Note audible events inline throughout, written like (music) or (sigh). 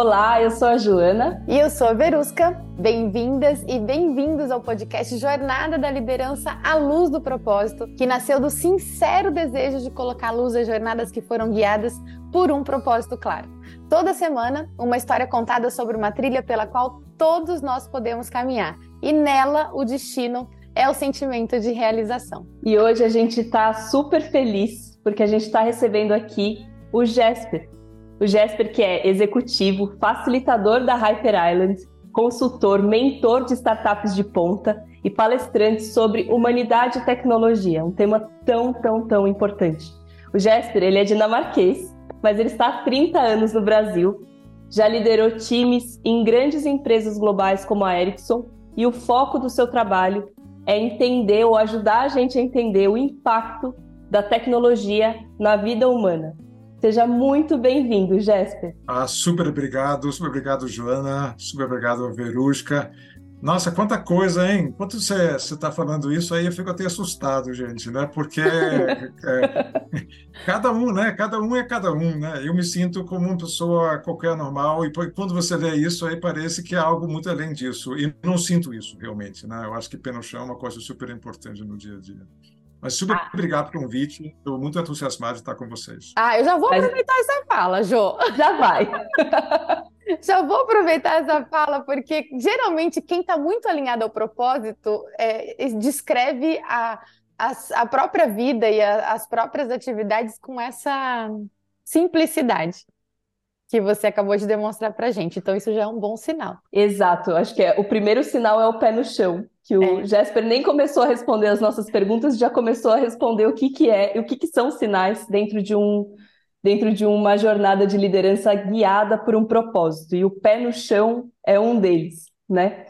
Olá, eu sou a Joana. E eu sou a Verusca. Bem-vindas e bem-vindos ao podcast Jornada da Liderança à Luz do Propósito, que nasceu do sincero desejo de colocar luz às jornadas que foram guiadas por um propósito claro. Toda semana, uma história contada sobre uma trilha pela qual todos nós podemos caminhar. E nela, o destino é o sentimento de realização. E hoje a gente está super feliz porque a gente está recebendo aqui o Jesper. O Jesper, que é executivo, facilitador da Hyper Island, consultor, mentor de startups de ponta e palestrante sobre humanidade e tecnologia, um tema tão, tão, tão importante. O Jesper, ele é dinamarquês, mas ele está há 30 anos no Brasil, já liderou times em grandes empresas globais como a Ericsson e o foco do seu trabalho é entender ou ajudar a gente a entender o impacto da tecnologia na vida humana. Seja muito bem-vindo, Jéssica. Ah, super obrigado, super obrigado, Joana, super obrigado, Verusca. Nossa, quanta coisa, hein? Enquanto você está falando isso aí, eu fico até assustado, gente, né? Porque é, (laughs) cada um, né? Cada um é cada um, né? Eu me sinto como uma pessoa qualquer normal e quando você vê isso aí parece que é algo muito além disso e não sinto isso realmente, né? Eu acho que pé no chão é uma coisa super importante no dia a dia. Mas super ah. obrigado pelo convite. Estou muito entusiasmado de estar com vocês. Ah, eu já vou aproveitar Mas... essa fala, Jô. (laughs) Já vai. (laughs) já vou aproveitar essa fala, porque geralmente quem está muito alinhado ao propósito é, descreve a, a, a, própria vida e a, as próprias atividades com essa simplicidade que você acabou de demonstrar para gente. Então, isso já é um bom sinal. Exato. Acho que é, o primeiro sinal é o pé no chão que o é. Jesper nem começou a responder as nossas perguntas, já começou a responder o que, que é e o que, que são sinais dentro de um dentro de uma jornada de liderança guiada por um propósito. E o pé no chão é um deles, né?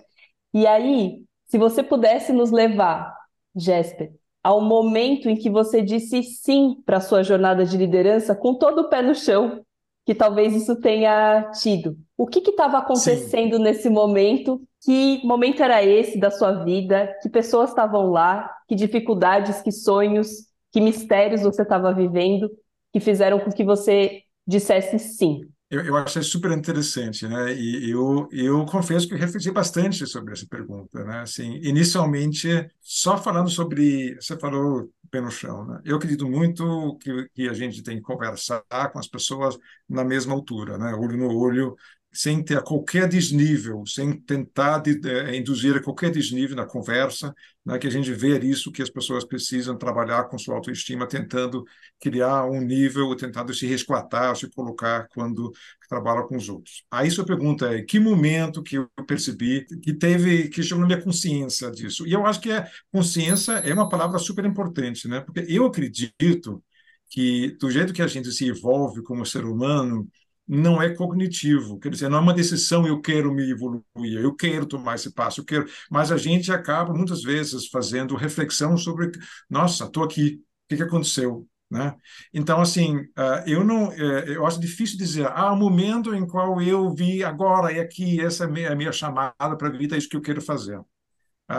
E aí, se você pudesse nos levar, Jesper, ao momento em que você disse sim para a sua jornada de liderança, com todo o pé no chão, que talvez isso tenha tido. O que estava acontecendo Sim. nesse momento? Que momento era esse da sua vida? Que pessoas estavam lá? Que dificuldades, que sonhos, que mistérios você estava vivendo que fizeram com que você dissesse sim? Eu, eu achei super interessante, né? E eu, eu confesso que eu refleti bastante sobre essa pergunta, né? Assim, inicialmente, só falando sobre, você falou pé no chão, né? Eu acredito muito que, que a gente tem que conversar com as pessoas na mesma altura, né? Olho no olho, sem ter qualquer desnível, sem tentar de, de, induzir a qualquer desnível na conversa, né, que a gente vê isso que as pessoas precisam trabalhar com sua autoestima, tentando criar um nível, tentando se resguardar, se colocar quando trabalha com os outros. Aí sua pergunta é, que momento que eu percebi que teve, que chegou na minha consciência disso? E eu acho que a consciência é uma palavra super importante, né? Porque eu acredito que do jeito que a gente se evolve como ser humano, não é cognitivo, quer dizer, não é uma decisão eu quero me evoluir, eu quero tomar esse passo, eu quero, mas a gente acaba muitas vezes fazendo reflexão sobre, nossa, estou aqui, o que, que aconteceu? Né? Então, assim, uh, eu não, uh, eu acho difícil dizer, ah, o momento em qual eu vi agora e aqui, essa é a minha, chamada para a vida, é isso que eu quero fazer. Uh,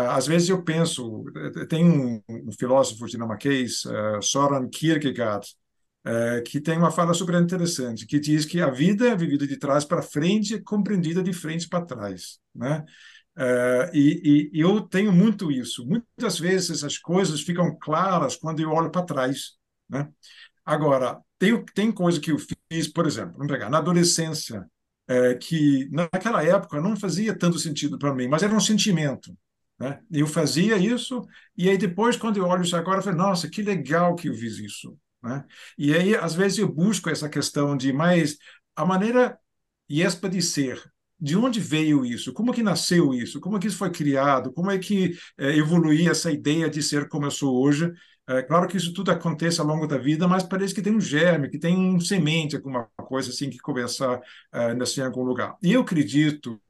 às vezes eu penso, eh, tem um, um filósofo dinamarquês, uh, Soren Kierkegaard, é, que tem uma fala super interessante, que diz que a vida é vivida de trás para frente e compreendida de frente para trás. Né? É, e, e, eu tenho muito isso. Muitas vezes as coisas ficam claras quando eu olho para trás. Né? Agora, tem, tem coisa que eu fiz, por exemplo, vamos pegar, na adolescência, é, que naquela época não fazia tanto sentido para mim, mas era um sentimento. Né? Eu fazia isso, e aí depois, quando eu olho isso agora, eu falei, nossa, que legal que eu fiz isso. Né? E aí, às vezes, eu busco essa questão de, mas a maneira IESPA de ser, de onde veio isso? Como que nasceu isso? Como que isso foi criado? Como é que é, evoluiu essa ideia de ser como eu sou hoje? É, claro que isso tudo acontece ao longo da vida, mas parece que tem um germe, que tem um semente, alguma coisa assim que começa nascer em algum lugar. E eu acredito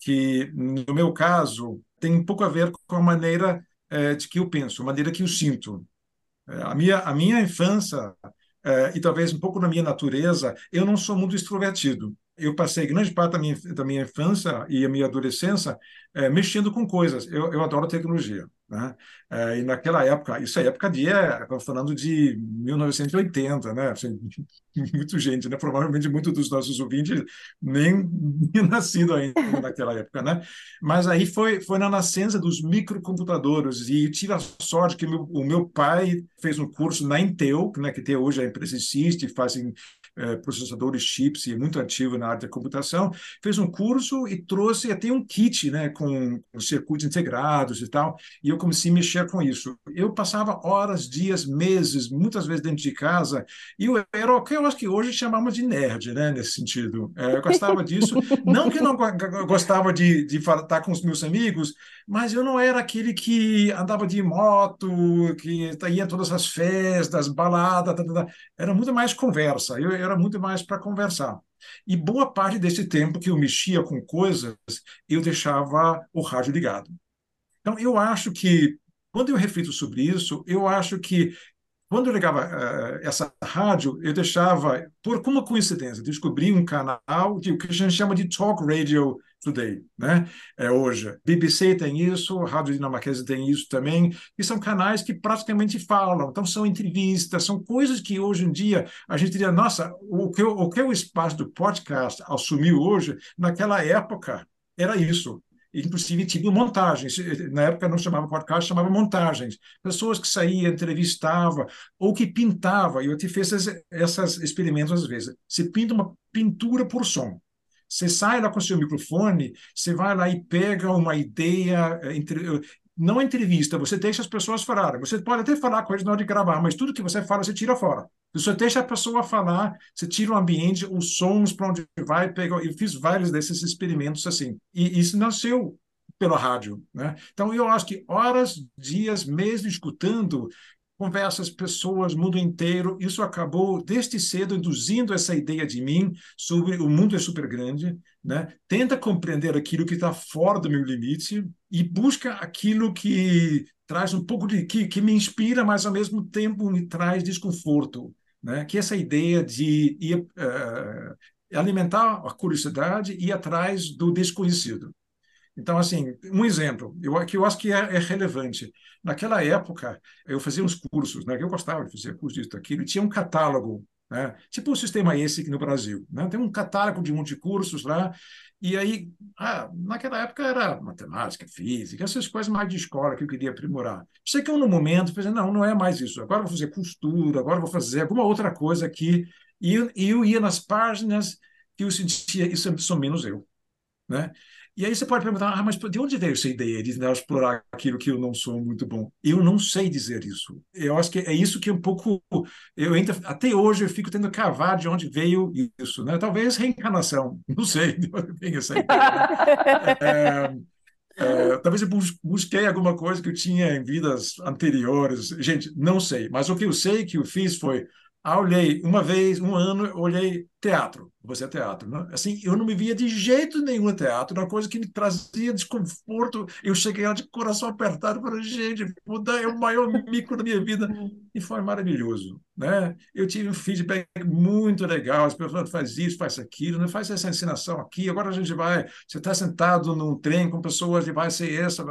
que, no meu caso, tem um pouco a ver com a maneira é, de que eu penso, a maneira que eu sinto. A minha, a minha infância, é, e talvez um pouco na minha natureza, eu não sou muito extrovertido. Eu passei grande parte da minha, da minha infância e a minha adolescência é, mexendo com coisas. Eu, eu adoro tecnologia. Né? É, e naquela época, isso é época de, estamos falando de 1980, né? Assim, (laughs) muito gente, né? Provavelmente muitos dos nossos ouvintes nem, (laughs) nem nascido ainda naquela época, né? Mas aí foi, foi na nascença dos microcomputadores e tive a sorte que meu, o meu pai fez um curso na Intel, né? Que até hoje a empresa existe, fazem é, processadores chips e muito ativo na área da computação, fez um curso e trouxe até um kit, né, com, com circuitos integrados e tal, e eu comecei a mexer com isso. Eu passava horas, dias, meses, muitas vezes dentro de casa, e eu era o que eu acho que hoje chamamos de nerd, né, nesse sentido. É, eu gostava disso, não que eu não gostava de, de estar com os meus amigos, mas eu não era aquele que andava de moto, que ia todas as festas, baladas, tá, tá, tá. era muito mais conversa. Eu, era muito mais para conversar. E boa parte desse tempo que eu mexia com coisas, eu deixava o rádio ligado. Então, eu acho que, quando eu reflito sobre isso, eu acho que quando eu ligava uh, essa rádio, eu deixava, por como coincidência, descobri um canal o que a gente chama de talk radio today, né? É hoje. BBC tem isso, Rádio Dinamarquesa tem isso também, e são canais que praticamente falam, então são entrevistas, são coisas que hoje em dia a gente diria, nossa, o que, o que o espaço do podcast assumiu hoje, naquela época era isso. Inclusive, tinha montagens. Na época não chamava podcast, chamava montagens. Pessoas que saíam, entrevistavam, ou que pintavam. Eu te fiz esses, esses experimentos às vezes. Você pinta uma pintura por som. Você sai lá com seu microfone, você vai lá e pega uma ideia, eh, entre, não entrevista, você deixa as pessoas falarem. Você pode até falar com eles na hora de gravar, mas tudo que você fala, você tira fora. Você deixa a pessoa falar, você tira o ambiente, os sons para onde vai, pega. Eu fiz vários desses experimentos assim. E isso nasceu pela rádio, né? Então eu acho que horas, dias, meses escutando conversas, pessoas, mundo inteiro. Isso acabou desde cedo induzindo essa ideia de mim sobre o mundo é super grande, né? Tenta compreender aquilo que está fora do meu limite e busca aquilo que traz um pouco de que, que me inspira, mas ao mesmo tempo me traz desconforto, né? Que essa ideia de ir, uh, alimentar a curiosidade e ir atrás do desconhecido. Então, assim, um exemplo, eu, que eu acho que é, é, relevante. Naquela época, eu fazia uns cursos, né? Eu gostava de fazer cursos disso, daquilo, e tinha um catálogo, né? Tipo o sistema esse aqui no Brasil, né? Tem um catálogo de um monte de cursos lá, e aí, ah, naquela época era matemática, física, essas coisas mais de escola que eu queria aprimorar. Sei que eu, no momento, falei, não, não é mais isso. Agora vou fazer costura, agora vou fazer alguma outra coisa aqui. E eu, eu ia nas páginas que eu sentia, isso sou menos eu. Né? E aí você pode perguntar, ah, mas de onde veio essa ideia de né, explorar aquilo que eu não sou muito bom? Eu não sei dizer isso. Eu acho que é isso que é um pouco. Eu ainda, até hoje eu fico tendo cavar de onde veio isso, né? Talvez reencarnação, (laughs) não sei de onde vem essa (laughs) ideia. Né? É, é, talvez eu busquei alguma coisa que eu tinha em vidas anteriores. Gente, não sei. Mas o que eu sei que eu fiz foi ah, olhei uma vez, um ano, olhei teatro, você é teatro, né? Assim, eu não me via de jeito nenhum teatro, uma coisa que me trazia desconforto. Eu cheguei lá de coração apertado, falei, gente, mudar é o maior mico da minha vida. (laughs) E foi maravilhoso, né? Eu tive um feedback muito legal, as pessoas faz isso, faz aquilo, né? faz essa ensinação aqui, agora a gente vai, você está sentado num trem com pessoas e vai ser essa,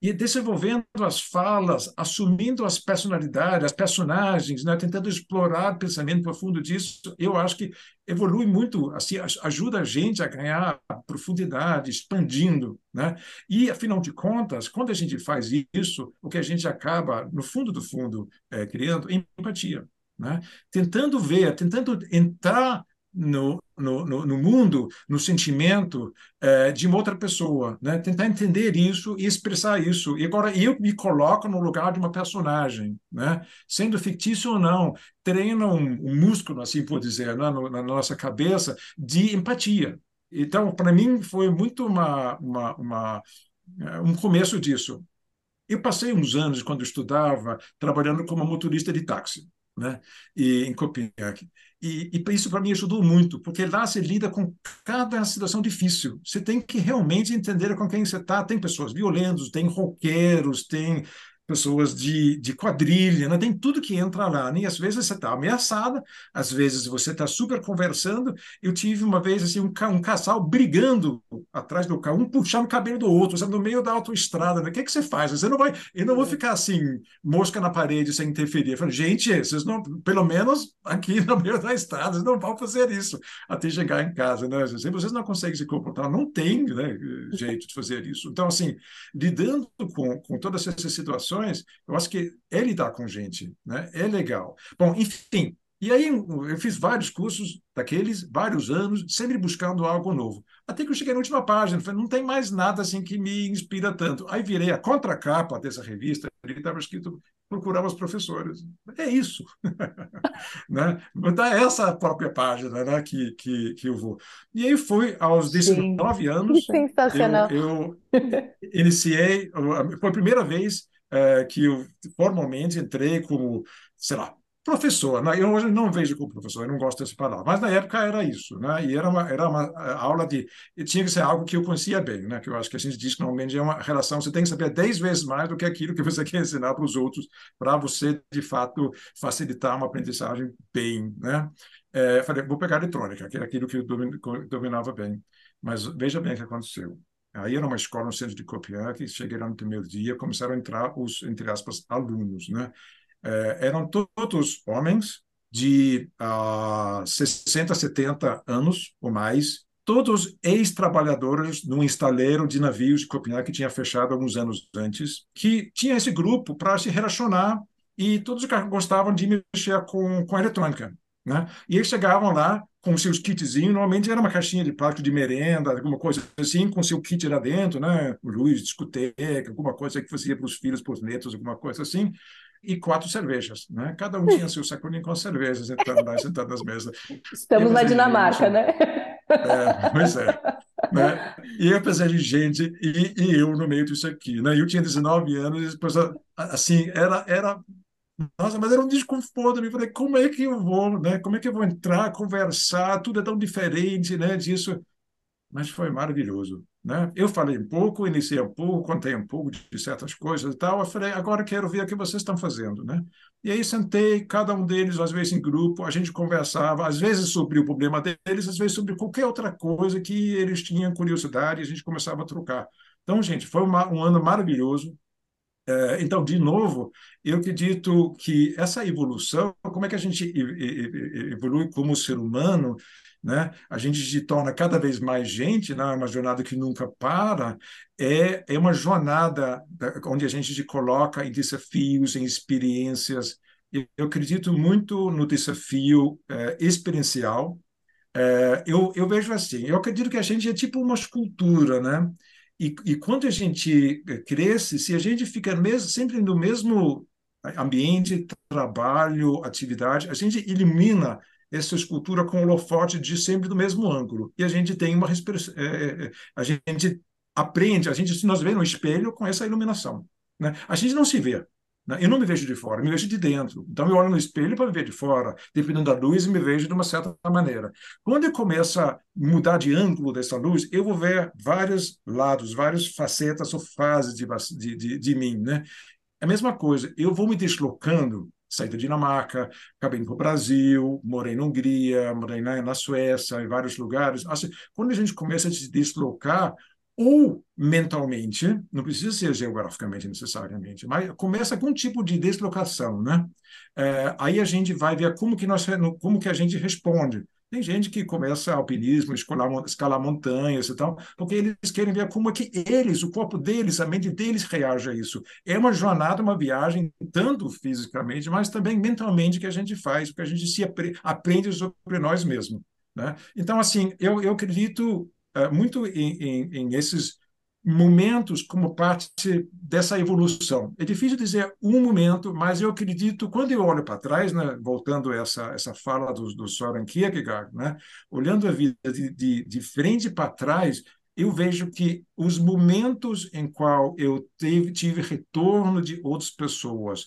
e desenvolvendo as falas, assumindo as personalidades, as personagens, né? tentando explorar o pensamento profundo disso, eu acho que evolui muito, assim, ajuda a gente a ganhar profundidade, expandindo. Né? E, afinal de contas, quando a gente faz isso, o que a gente acaba, no fundo do fundo, é, criando empatia. Né? Tentando ver, tentando entrar no, no, no, mundo, no sentimento é, de uma outra pessoa, né? Tentar entender isso e expressar isso. E agora eu me coloco no lugar de uma personagem, né? Sendo fictício ou não, treina um, um músculo, assim por dizer, né? no, na nossa cabeça de empatia. Então, para mim, foi muito uma, uma, uma, é, um começo disso. Eu passei uns anos, quando estudava, trabalhando como motorista de táxi, né? E, em Copenhague. E, e isso para mim ajudou muito, porque lá você lida com cada situação difícil. Você tem que realmente entender com quem você está. Tem pessoas violentas, tem roqueiros, tem pessoas de, de quadrilha, né? tem tudo que entra lá. Né? E às vezes você está ameaçada, às vezes você está super conversando. Eu tive uma vez assim, um, um casal brigando atrás do carro, um puxando o cabelo do outro, sabe? no meio da autoestrada. Né? O que, é que você faz? Você não vai, eu não vou é. ficar assim, mosca na parede sem interferir. Eu falei, gente, vocês não, pelo menos aqui no meio da estrada, vocês não vão fazer isso até chegar em casa. Né? Se vocês não conseguem se comportar, não tem né, jeito de fazer isso. Então, assim, lidando com, com todas essas situações, eu acho que é lidar com gente, né? É legal. Bom, enfim, e aí eu fiz vários cursos daqueles, vários anos, sempre buscando algo novo. Até que eu cheguei na última página, falei, não tem mais nada assim que me inspira tanto. Aí virei a contracapa dessa revista, ali estava escrito procurar os professores. É isso. (laughs) né? É essa própria página né, que, que, que eu vou. E aí foi aos 19 Sim. anos. Sensacional. Eu, eu iniciei, foi a primeira vez é, que eu formalmente entrei como, sei lá, professor. Né? Eu hoje não vejo como professor, eu não gosto dessa palavra, mas na época era isso, né? E era uma, era uma aula de. tinha que ser algo que eu conhecia bem, né? Que eu acho que a gente diz que normalmente é uma relação, você tem que saber dez vezes mais do que aquilo que você (laughs) quer ensinar para os outros, para você, de fato, facilitar uma aprendizagem bem, né? É, falei, vou pegar eletrônica, que era aquilo que eu dominava bem. Mas veja bem o que aconteceu. Aí era uma escola no centro de Copenhague, cheguei lá no primeiro dia, começaram a entrar os, entre aspas, alunos, né? É, eram todos homens de uh, 60, 70 anos ou mais, todos ex-trabalhadores num estaleiro de navios de Copenhague que tinha fechado alguns anos antes, que tinha esse grupo para se relacionar e todos gostavam de mexer com, com eletrônica. Né? E eles chegavam lá com seus kitzinhos, normalmente era uma caixinha de plástico de merenda, alguma coisa assim, com seu kit lá dentro, né? luz, discoteca, alguma coisa que fazia para os filhos, para os netos, alguma coisa assim, e quatro cervejas. Né? Cada um tinha seu sacolinho com cervejas, sentado lá, sentado nas mesas. Estamos na Dinamarca, né? É, pois é. Né? E apesar de gente, e, e, eu no meio disso aqui. Né? Eu tinha 19 anos, e depois, assim, era, era nossa, mas era um desconforto. Eu falei, como é que eu vou, né? Como é que eu vou entrar, conversar? Tudo é tão diferente, né? Disso. Mas foi maravilhoso, né? Eu falei um pouco, iniciei um pouco, contei um pouco de certas coisas e tal. Eu falei, agora quero ver o que vocês estão fazendo, né? E aí sentei, cada um deles, às vezes em grupo, a gente conversava, às vezes sobre o problema deles, às vezes sobre qualquer outra coisa que eles tinham curiosidade, e a gente começava a trocar. Então, gente, foi uma, um ano maravilhoso. É, então, de novo, eu acredito que essa evolução, como é que a gente evolui como ser humano, né? A gente se torna cada vez mais gente, né? uma jornada que nunca para, é, é uma jornada onde a gente se coloca em desafios, em experiências. Eu acredito muito no desafio é, experiencial. É, eu, eu vejo assim, eu acredito que a gente é tipo uma escultura, né? E, e quando a gente cresce, se a gente fica mesmo, sempre no mesmo ambiente, trabalho, atividade, a gente elimina essa escultura com o holofote de sempre do mesmo ângulo. E a gente tem uma é, a gente aprende, a gente nós vê no espelho com essa iluminação, né? A gente não se vê? Eu não me vejo de fora, me vejo de dentro. Então eu olho no espelho para me ver de fora, dependendo da luz, e me vejo de uma certa maneira. Quando eu começo a mudar de ângulo dessa luz, eu vou ver vários lados, várias facetas ou fases de, de, de, de mim, né? É a mesma coisa, eu vou me deslocando, saí da Dinamarca, acabei indo para o Brasil, morei na Hungria, morei na, na Suécia, em vários lugares. Assim, quando a gente começa a se deslocar, ou mentalmente, não precisa ser geograficamente necessariamente, mas começa com um tipo de deslocação, né? É, aí a gente vai ver como que nós, como que a gente responde. Tem gente que começa alpinismo, escalar, escalar montanhas e tal, porque eles querem ver como é que eles, o corpo deles, a mente deles reage a isso. É uma jornada, uma viagem, tanto fisicamente, mas também mentalmente que a gente faz, porque a gente se aprende sobre nós mesmos. Né? Então, assim, eu, eu acredito muito em, em, em esses momentos como parte dessa evolução. É difícil dizer um momento, mas eu acredito, quando eu olho para trás, né, voltando essa, essa fala do, do Soren Kierkegaard, né, olhando a vida de, de, de frente para trás, eu vejo que os momentos em qual eu teve, tive retorno de outras pessoas,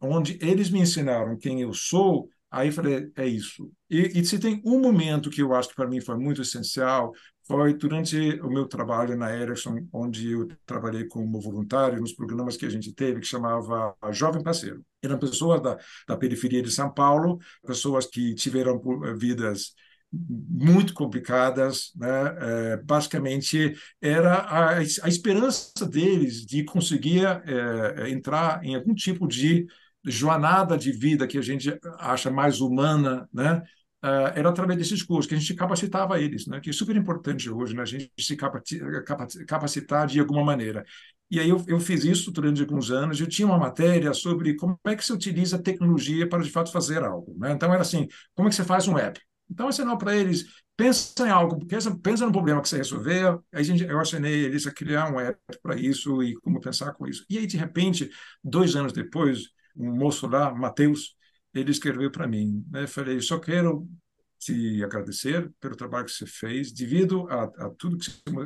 onde eles me ensinaram quem eu sou, aí falei, é isso. E, e se tem um momento que eu acho que para mim foi muito essencial, foi durante o meu trabalho na Ericsson, onde eu trabalhei como voluntário nos programas que a gente teve, que chamava Jovem Parceiro. Eram pessoas da, da periferia de São Paulo, pessoas que tiveram vidas muito complicadas, né? É, basicamente era a, a, esperança deles de conseguir é, entrar em algum tipo de jornada de vida que a gente acha mais humana, né? Uh, era através desses cursos que a gente capacitava eles, né? que é super importante hoje, né? a gente se capacitar de alguma maneira. E aí eu, eu fiz isso durante alguns anos, eu tinha uma matéria sobre como é que se utiliza tecnologia para, de fato, fazer algo. Né? Então, era assim, como é que você faz um app? Então, eu ensinava para eles, pensa em algo, pensa, pensa no problema que você resolver, aí gente, eu ensinei eles a criar um app para isso e como pensar com isso. E aí, de repente, dois anos depois, um moço lá, Matheus, ele escreveu para mim. Né? Falei, só quero te agradecer pelo trabalho que você fez, devido a, a tudo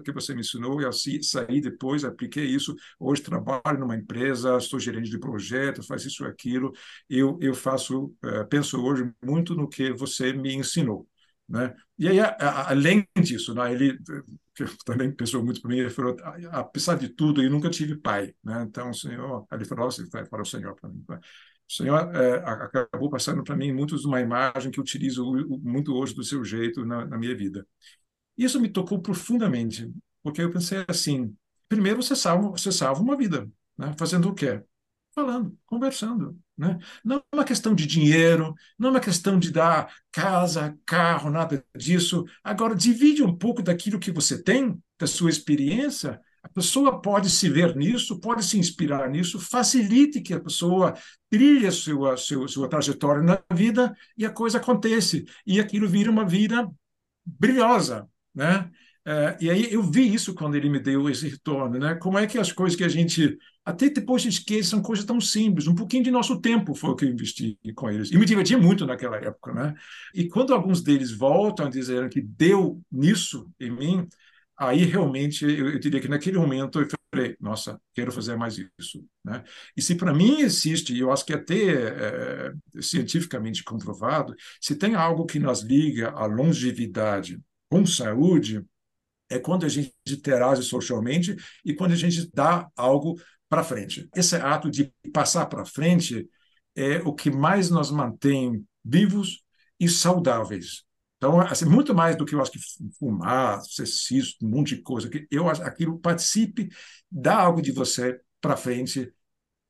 que você me ensinou, eu saí depois, apliquei isso, hoje trabalho numa empresa, estou gerente de projeto, faço isso aquilo, eu, eu faço, uh, penso hoje muito no que você me ensinou. Né? E aí, a, a, além disso, né, ele (laughs) também pensou muito para mim, ele falou, apesar de tudo, eu nunca tive pai, né? então o senhor, ele falou, você vai para o senhor para mim, o Senhor é, acabou passando para mim muito de uma imagem que utilizo muito hoje do seu jeito na, na minha vida. Isso me tocou profundamente, porque eu pensei assim: primeiro você salva, você salva uma vida, né? fazendo o quê? Falando, conversando. Né? Não é uma questão de dinheiro, não é uma questão de dar casa, carro, nada disso. Agora, divide um pouco daquilo que você tem, da sua experiência, a pessoa pode se ver nisso, pode se inspirar nisso, facilite que a pessoa trilhe sua, sua, sua trajetória na vida e a coisa acontece. E aquilo vira uma vida brilhosa, né? É, e aí eu vi isso quando ele me deu esse retorno, né? Como é que as coisas que a gente até depois esquece são coisas tão simples. Um pouquinho de nosso tempo foi o que eu investi com eles e me divertia muito naquela época, né? E quando alguns deles voltam dizer que deu nisso em mim, aí realmente eu, eu, diria que naquele momento eu falei, nossa, quero fazer mais isso. Né? E se para mim existe, eu acho que até é, cientificamente comprovado, se tem algo que nos liga à longevidade com saúde, é quando a gente interage socialmente e quando a gente dá algo para frente. Esse ato de passar para frente é o que mais nos mantém vivos e saudáveis. Então, assim, muito mais do que eu acho que fumar, ser cisto, um monte de coisa, que eu acho aquilo participe, dá algo de você para frente.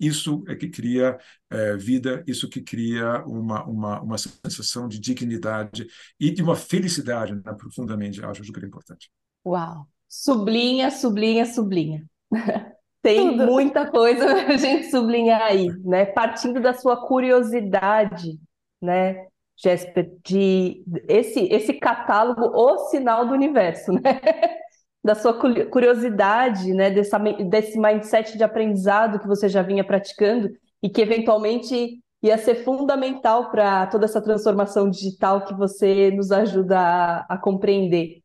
Isso é que cria é, vida, isso que cria uma, uma, uma sensação de dignidade e de uma felicidade né, profundamente, acho super importante. Uau! Sublinha, sublinha, sublinha. (laughs) Tem Tudo. muita coisa (laughs) a gente sublinhar aí, né? Partindo da sua curiosidade, né? Jéssica, de esse, esse catálogo, o sinal do universo, né? (laughs) da sua curiosidade, né? Dessa, desse mindset de aprendizado que você já vinha praticando e que eventualmente ia ser fundamental para toda essa transformação digital que você nos ajuda a, a compreender.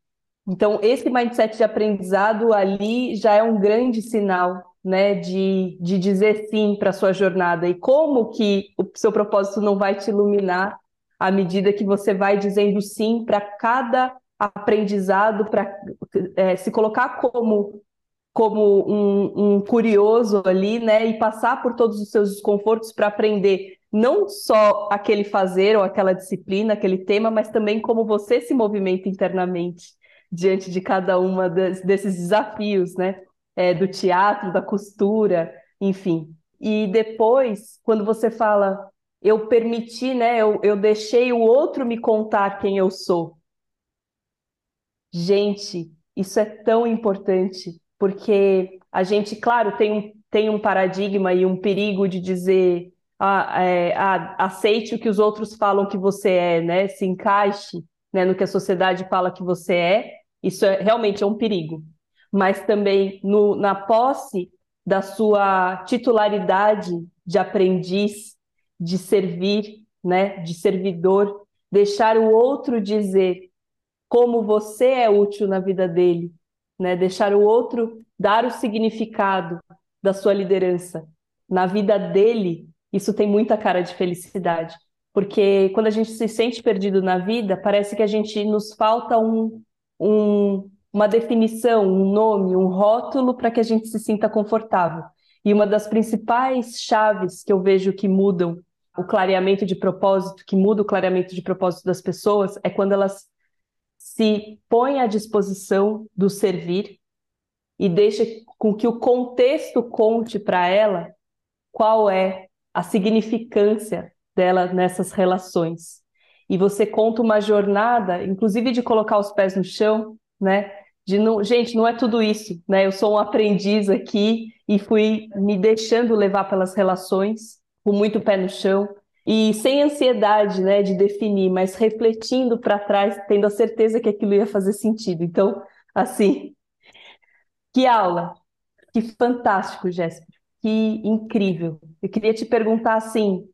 Então, esse mindset de aprendizado ali já é um grande sinal né, de, de dizer sim para a sua jornada e como que o seu propósito não vai te iluminar à medida que você vai dizendo sim para cada aprendizado, para é, se colocar como como um, um, curioso ali, né, e passar por todos os seus desconfortos para aprender não só aquele fazer ou aquela disciplina, aquele tema, mas também como você se movimenta internamente diante de cada uma desses desafios, né, é, do teatro, da costura, enfim. E depois, quando você fala eu permiti, né? Eu, eu deixei o outro me contar quem eu sou. Gente, isso é tão importante, porque a gente, claro, tem um, tem um paradigma e um perigo de dizer ah, é, ah, aceite o que os outros falam que você é, né? Se encaixe né, no que a sociedade fala que você é. Isso é, realmente é um perigo. Mas também no, na posse da sua titularidade de aprendiz, de servir, né, de servidor, deixar o outro dizer como você é útil na vida dele, né, deixar o outro dar o significado da sua liderança na vida dele, isso tem muita cara de felicidade. Porque quando a gente se sente perdido na vida, parece que a gente nos falta um, um uma definição, um nome, um rótulo para que a gente se sinta confortável. E uma das principais chaves que eu vejo que mudam o clareamento de propósito, que muda o clareamento de propósito das pessoas, é quando elas se põem à disposição do servir e deixa com que o contexto conte para ela qual é a significância dela nessas relações. E você conta uma jornada, inclusive de colocar os pés no chão, né? De não, gente, não é tudo isso, né? Eu sou um aprendiz aqui e fui me deixando levar pelas relações, com muito pé no chão e sem ansiedade, né, de definir, mas refletindo para trás, tendo a certeza que aquilo ia fazer sentido. Então, assim, que aula, que fantástico, Jéssica, que incrível. Eu queria te perguntar assim,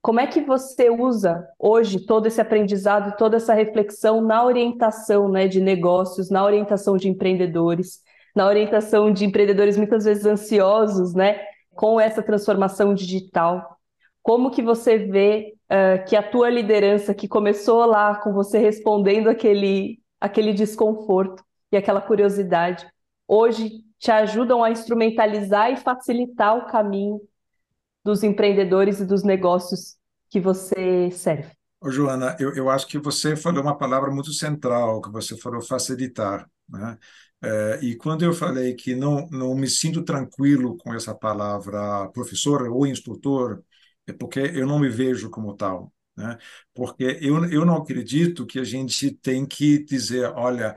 como é que você usa hoje todo esse aprendizado, toda essa reflexão na orientação né, de negócios, na orientação de empreendedores, na orientação de empreendedores muitas vezes ansiosos né, com essa transformação digital? Como que você vê uh, que a tua liderança, que começou lá com você respondendo aquele, aquele desconforto e aquela curiosidade, hoje te ajudam a instrumentalizar e facilitar o caminho dos empreendedores e dos negócios que você serve? Ô, Joana, eu, eu acho que você falou uma palavra muito central, que você falou facilitar. Né? É, e quando eu falei que não, não me sinto tranquilo com essa palavra professor ou instrutor, é porque eu não me vejo como tal. Né? Porque eu, eu não acredito que a gente tem que dizer, olha,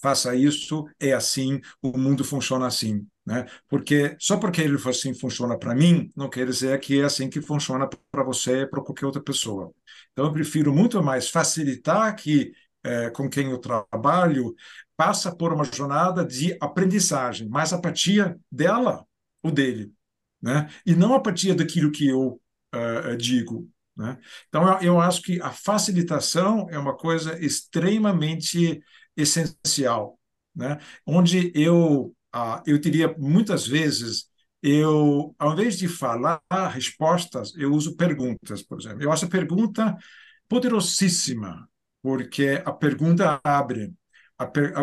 faça isso, é assim, o mundo funciona assim. Né? Porque só porque ele assim funciona para mim, não quer dizer que é assim que funciona para você, para qualquer outra pessoa. Então, eu prefiro muito mais facilitar que é, com quem eu trabalho passa por uma jornada de aprendizagem, mais a partir dela ou dele, né? E não a partir daquilo que eu uh, digo. Né? Então, eu, eu acho que a facilitação é uma coisa extremamente essencial, né? Onde eu ah, eu diria muitas vezes eu ao invés de falar respostas eu uso perguntas, por exemplo. Eu acho a pergunta poderosíssima porque a pergunta abre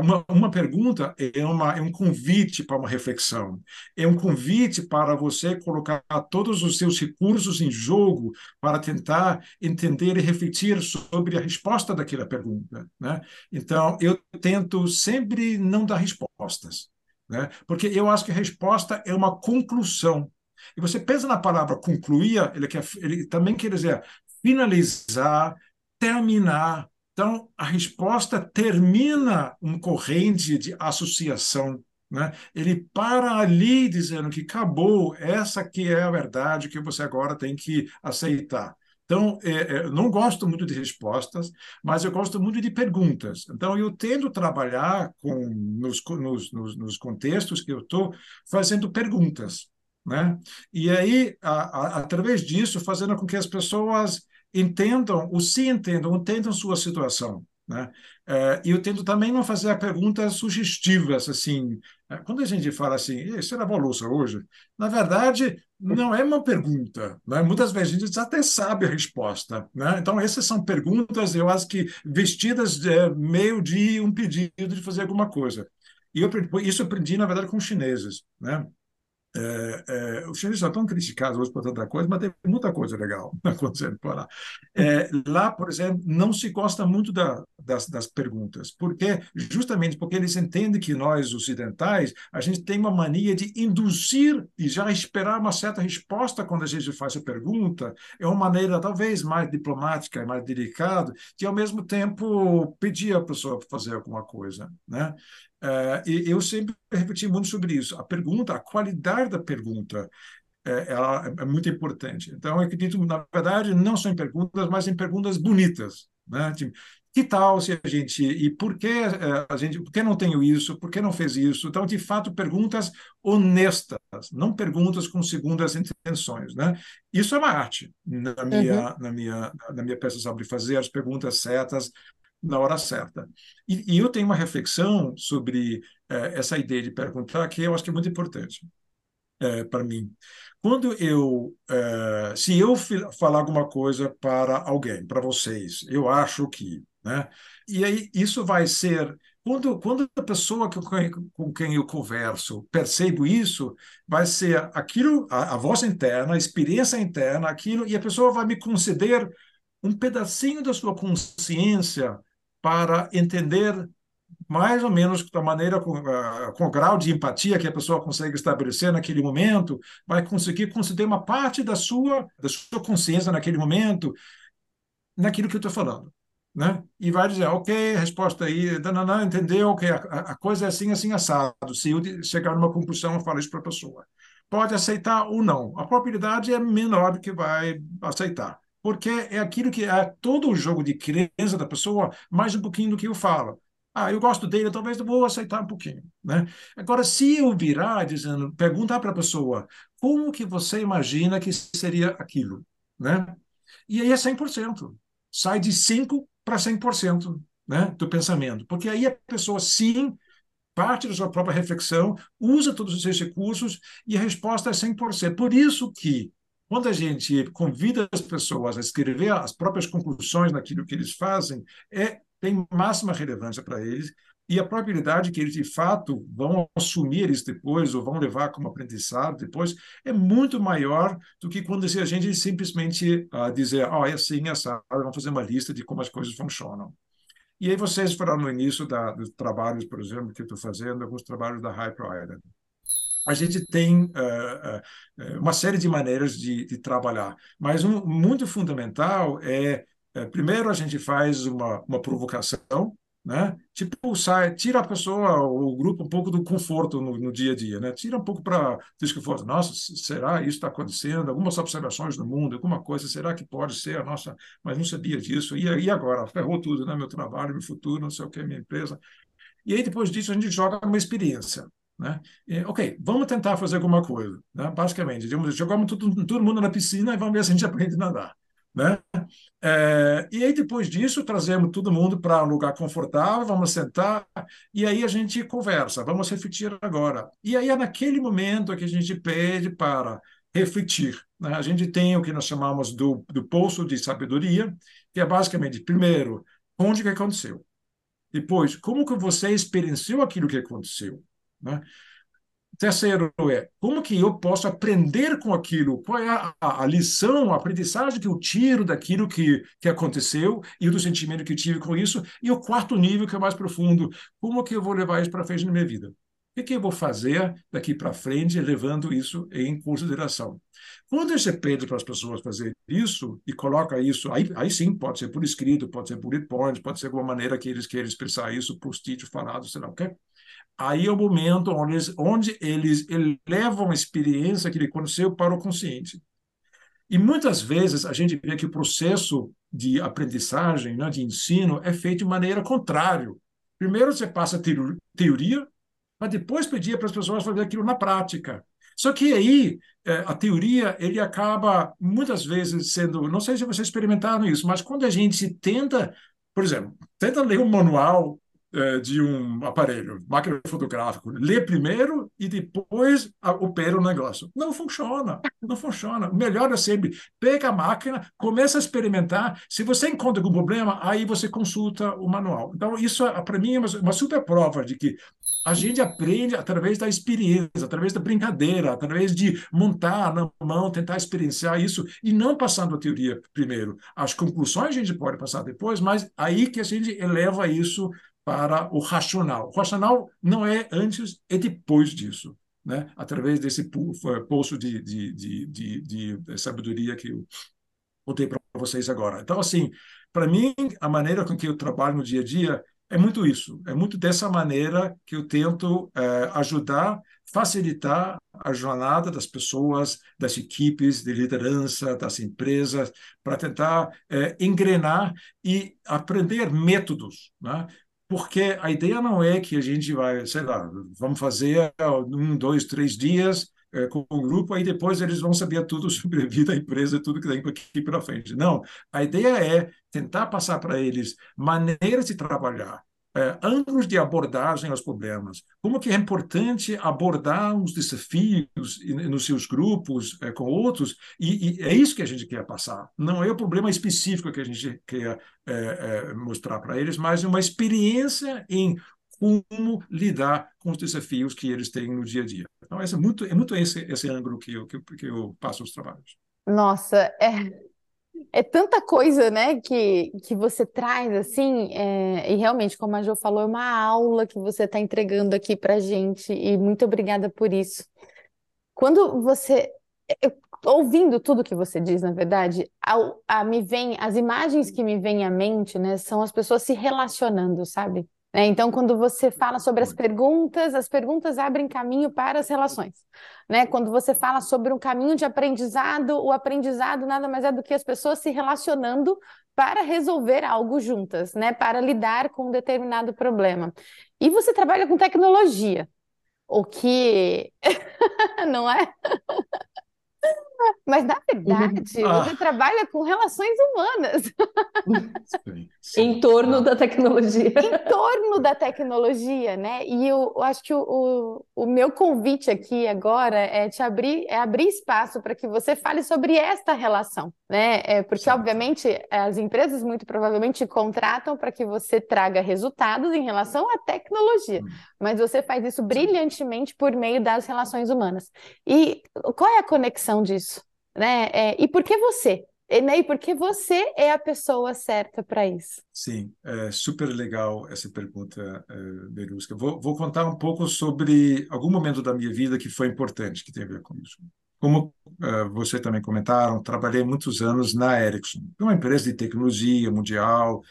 uma, uma pergunta é, uma, é um convite para uma reflexão, é um convite para você colocar todos os seus recursos em jogo para tentar entender e refletir sobre a resposta daquela pergunta. Né? Então, eu tento sempre não dar respostas, né? porque eu acho que a resposta é uma conclusão. E você pensa na palavra concluir, ele, quer, ele também quer dizer finalizar, terminar, então, a resposta termina um corrente de associação. Né? Ele para ali dizendo que acabou, essa que é a verdade que você agora tem que aceitar. Então, é, é, não gosto muito de respostas, mas eu gosto muito de perguntas. Então, eu tendo trabalhar com nos, nos, nos, nos contextos que eu estou fazendo perguntas. Né? E aí, a, a, através disso, fazendo com que as pessoas entendam, ou se entendam, entendam sua situação. Né? É, e eu tento também não fazer perguntas sugestivas, assim, é, quando a gente fala assim, você lavou a louça hoje? Na verdade, não é uma pergunta, né? muitas vezes a gente até sabe a resposta, né? então essas são perguntas, eu acho que vestidas de, meio de um pedido de fazer alguma coisa. E eu, isso eu aprendi, na verdade, com os chineses, né? É, é, os chineses já estão criticados hoje por tanta coisa, mas tem muita coisa legal (laughs) acontecendo por lá. É, lá, por exemplo, não se gosta muito da, das, das, perguntas, porque justamente porque eles entendem que nós, ocidentais, a gente tem uma mania de induzir e já esperar uma certa resposta quando a gente faz a pergunta. É uma maneira talvez mais diplomática, mais delicada, de ao mesmo tempo pedir a pessoa para fazer alguma coisa. Né? Uh, e eu sempre repeti muito sobre isso. A pergunta, a qualidade da pergunta, é, ela é muito importante. Então, eu acredito, na verdade, não só em perguntas, mas em perguntas bonitas. Né? Que tal se a gente e por que é, a gente por que não tenho isso por que não fez isso então de fato perguntas honestas não perguntas com segundas intenções né isso é uma arte na minha uhum. na minha na minha peça sobre fazer as perguntas certas na hora certa. E, e eu tenho uma reflexão sobre é, essa ideia de perguntar que eu acho que é muito importante é, para mim. Quando eu, é, se eu falar alguma coisa para alguém, para vocês, eu acho que, né? E aí isso vai ser quando, quando a pessoa quem, com quem eu converso percebo isso, vai ser aquilo, a, a voz interna, a experiência interna, aquilo, e a pessoa vai me conceder um pedacinho da sua consciência para entender mais ou menos da maneira com, uh, com o grau de empatia que a pessoa consegue estabelecer naquele momento, vai conseguir conceder uma parte da sua da sua consciência naquele momento naquilo que eu estou falando, né? E vai dizer, ok, resposta aí, não, entendeu, que a, a, coisa é assim, assim assado. Se eu chegar numa conclusão, eu falo isso para a pessoa. Pode aceitar ou não. A probabilidade é menor do que vai aceitar porque é aquilo que é todo o jogo de crença da pessoa, mais um pouquinho do que eu falo. Ah, eu gosto dele, talvez eu vou aceitar um pouquinho, né? Agora, se eu virar dizendo, perguntar para a pessoa, como que você imagina que seria aquilo, né? E aí é 100%. Sai de 5 para 100%, né, do pensamento. Porque aí a pessoa sim parte da sua própria reflexão, usa todos os seus recursos e a resposta é 100%. Por isso que quando a gente convida as pessoas a escrever as próprias conclusões naquilo que eles fazem, é tem máxima relevância para eles e a probabilidade que eles de fato vão assumir isso depois ou vão levar como aprendizado depois é muito maior do que quando a gente simplesmente uh, dizer, oh, é assim, é assado, vamos fazer uma lista de como as coisas funcionam. E aí vocês falaram no início da, dos trabalhos, por exemplo, que eu estou fazendo, alguns trabalhos da Hyper Island. A gente tem uh, uh, uma série de maneiras de, de trabalhar, mas um muito fundamental é é, primeiro a gente faz uma, uma provocação, né? Tipo, sai, tira a pessoa, o grupo, um pouco do conforto no, no dia a dia, né? Tira um pouco para desconforto. Nossa, será isso está acontecendo? Algumas observações do mundo, alguma coisa, será que pode ser a nossa? Mas não sabia disso. E, e agora? Ferrou tudo, né? Meu trabalho, meu futuro, não sei o que, minha empresa. E aí, depois disso, a gente joga uma experiência. Né? E, ok, vamos tentar fazer alguma coisa. Né? Basicamente, jogamos todo, todo mundo na piscina e vamos ver se a gente (laughs) aprende a nadar. Né? É, e aí, depois disso, trazemos todo mundo para um lugar confortável, vamos sentar, e aí a gente conversa, vamos refletir agora. E aí é naquele momento que a gente pede para refletir. Né? A gente tem o que nós chamamos do, do poço de sabedoria, que é basicamente, primeiro, onde que aconteceu? Depois, como que você experienciou aquilo que aconteceu? Né? Terceiro é, como que eu posso aprender com aquilo? Qual é a, a, lição, a aprendizagem que eu tiro daquilo que, que aconteceu e do sentimento que eu tive com isso? E o quarto nível, que é mais profundo, como que eu vou levar isso para frente na minha vida? O que, que eu vou fazer daqui para frente, levando isso em consideração? Quando você pede para as pessoas fazer isso e coloca isso, aí, aí sim, pode ser por escrito, pode ser por bullet pode ser alguma maneira que eles querem expressar isso, post-it falado, sei lá o quê aí é o momento onde eles, onde eles elevam a experiência que lhe aconteceu para o consciente. E muitas vezes a gente vê que o processo de aprendizagem, né, de ensino, é feito de maneira contrária. Primeiro você passa teoria, mas depois pedir para as pessoas fazer aquilo na prática. Só que aí é, a teoria ele acaba muitas vezes sendo, não sei se vocês experimentaram isso, mas quando a gente tenta, por exemplo, tenta ler um manual de um aparelho, máquina fotográfico, lê primeiro e depois opera o negócio. Não funciona, não funciona. Melhor é sempre pega a máquina, começa a experimentar. Se você encontra algum problema, aí você consulta o manual. Então, isso, para mim, é uma super prova de que a gente aprende através da experiência, através da brincadeira, através de montar na mão, tentar experienciar isso e não passando a teoria primeiro. As conclusões a gente pode passar depois, mas aí que a gente eleva isso para o racional. O racional não é antes, é depois disso, né? através desse poço de, de, de, de, de sabedoria que eu botei para vocês agora. Então, assim, para mim, a maneira com que eu trabalho no dia a dia é muito isso, é muito dessa maneira que eu tento é, ajudar, facilitar a jornada das pessoas, das equipes de liderança, das empresas, para tentar engrenar e aprender métodos. Né? Porque a ideia não é que a gente vai, sei lá, vamos fazer um, dois, três dias é, com o grupo, aí depois eles vão saber tudo (laughs) sobre a vida da empresa, tudo que tem aqui para frente. Não, a ideia é tentar passar para eles maneiras de trabalhar, é, ângulos de abordagem aos problemas. Como que é importante abordar os desafios nos seus grupos é, com outros, e, e, é isso que a gente quer passar. Não é o problema específico que a gente quer é, mostrar para eles, mas uma experiência em como lidar com os desafios que eles têm no dia a dia. Então, é muito, é muito esse, esse ângulo que eu, que, que eu passo os trabalhos. Nossa, é, é tanta coisa, né, que, que você traz, assim, é, e realmente, como a Jo falou, é uma aula que você está entregando aqui para gente, e muito obrigada por isso. Quando você, ouvindo tudo que você diz, na verdade, a, a, me vem, as imagens que me vêm à mente, né, são as pessoas se relacionando, sabe? Né? Então, quando você fala sobre as perguntas, as perguntas abrem caminho para as relações. Né? Quando você fala sobre um caminho de aprendizado, o aprendizado nada mais é do que as pessoas se relacionando para resolver algo juntas, né? para lidar com um determinado problema. E você trabalha com tecnologia, o que (laughs) não é? Mas, na verdade, ah. você trabalha com relações humanas. Sim, sim. Em torno ah. da tecnologia. Em torno da tecnologia, né? E eu, eu acho que o, o, o, meu convite aqui agora é te abrir, é abrir espaço para que você fale sobre esta relação, né? É, porque, obviamente, as empresas muito provavelmente te contratam para que você traga resultados em relação à tecnologia. Hum. Mas você faz isso brilhantemente por meio das relações humanas. E qual é a conexão disso? Né? É, e por que você? E, né, e por que você é a pessoa certa para isso? Sim, é super legal essa pergunta, é, Berusca. Vou, vou contar um pouco sobre algum momento da minha vida que foi importante, que tem a ver com isso. Como uh, você também comentaram, trabalhei muitos anos na Ericsson, uma empresa de tecnologia mundial,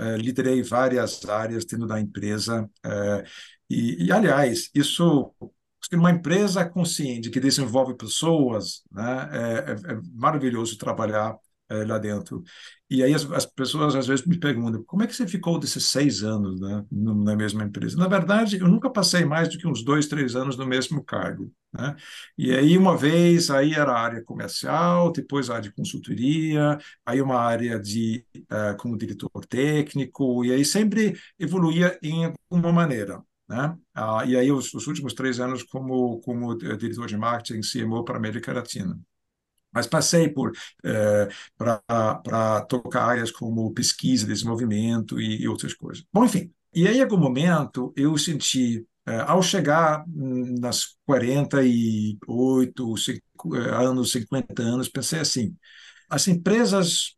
uh, liderei várias áreas dentro da empresa. Uh, e, e, aliás, isso porque numa empresa consciente que desenvolve pessoas, né, é, é, é maravilhoso trabalhar é, lá dentro. E aí as, as, pessoas às vezes me perguntam, como é que você ficou desses seis anos né, na mesma empresa? Na verdade, eu nunca passei mais do que uns dois, três anos no mesmo cargo. Né? E aí uma vez, aí era a área comercial, depois a área de consultoria, aí uma área de uh, como diretor técnico, e aí sempre evoluía em alguma maneira. Né? Ah, e aí os, os, últimos três anos como como diretor de marketing CMO para a América Latina. Mas passei por eh, para tocar áreas como pesquisa, desenvolvimento e, e, outras coisas. Bom, enfim. E aí, em algum momento, eu senti, eh, ao chegar nas 48 5, eh, anos, 50 anos, pensei assim: as empresas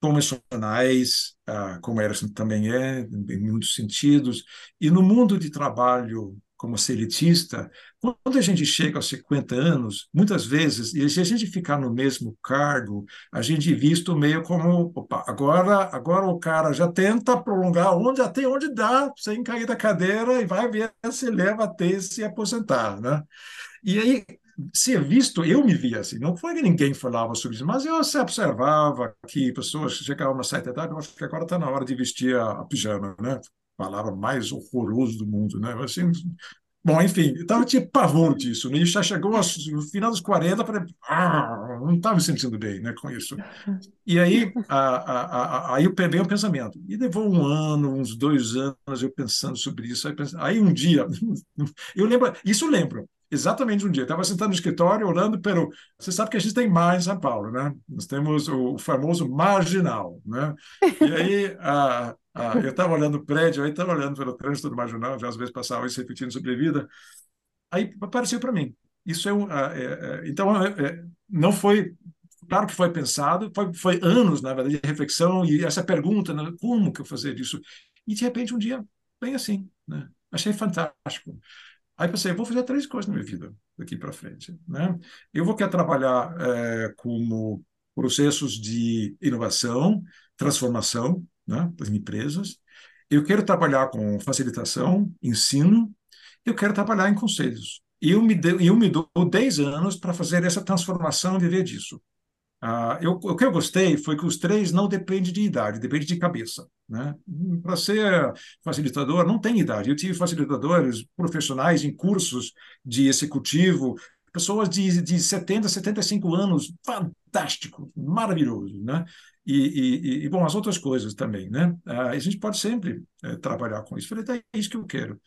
convencionais, ah, como Emerson também é, em muitos sentidos, e no mundo de trabalho como seletista, quando a gente chega aos 50 anos, muitas vezes, e se a gente ficar no mesmo cargo, a gente é visto meio como, opa, agora, agora o cara já tenta prolongar onde até onde dá, sem cair da cadeira e vai ver se leva até se aposentar, né? E aí ser visto, eu me via assim, não foi que ninguém falava sobre isso, mas eu observava que pessoas chegavam uma certa idade, eu acho que agora está na hora de vestir a, a pijama, né? Palavra mais horroroso do mundo, né? Assim, Bom, enfim, eu tinha pavor disso. Né? E já chegou no final dos 40, falei, ah, não estava me sentindo bem né, com isso. E aí, a, a, a, aí eu peguei o pensamento. E levou um ano, uns dois anos eu pensando sobre isso. Aí, pensando, aí um dia, (laughs) eu lembro, isso eu lembro, exatamente um dia. Estava sentado no escritório, orando pelo. Você sabe que a gente tem mar em São Paulo, né? Nós temos o famoso marginal, né? E aí a, a, eu estava olhando o prédio, aí estava olhando pelo trânsito do marginal, já às vezes passava isso repetindo sobre vida. Aí apareceu para mim. Isso é, um, é, é então é, é, não foi claro que foi pensado, foi, foi anos na verdade de reflexão e essa pergunta, né? como que eu fazer isso? E de repente um dia bem assim, né? Achei fantástico. Aí pensei, vou fazer três coisas na minha vida daqui para frente. Né? Eu vou querer trabalhar é, como processos de inovação, transformação né, das empresas. Eu quero trabalhar com facilitação, ensino. Eu quero trabalhar em conselhos. E eu eu me dou 10 anos para fazer essa transformação e viver disso. Ah, eu, o que eu gostei foi que os três não dependem de idade, depende de cabeça. Né? Para ser facilitador, não tem idade. Eu tive facilitadores profissionais em cursos de executivo, pessoas de, de 70, 75 anos, fantástico, maravilhoso. Né? E, e, e, bom, as outras coisas também. Né? Ah, a gente pode sempre é, trabalhar com isso. Falei, é isso que eu quero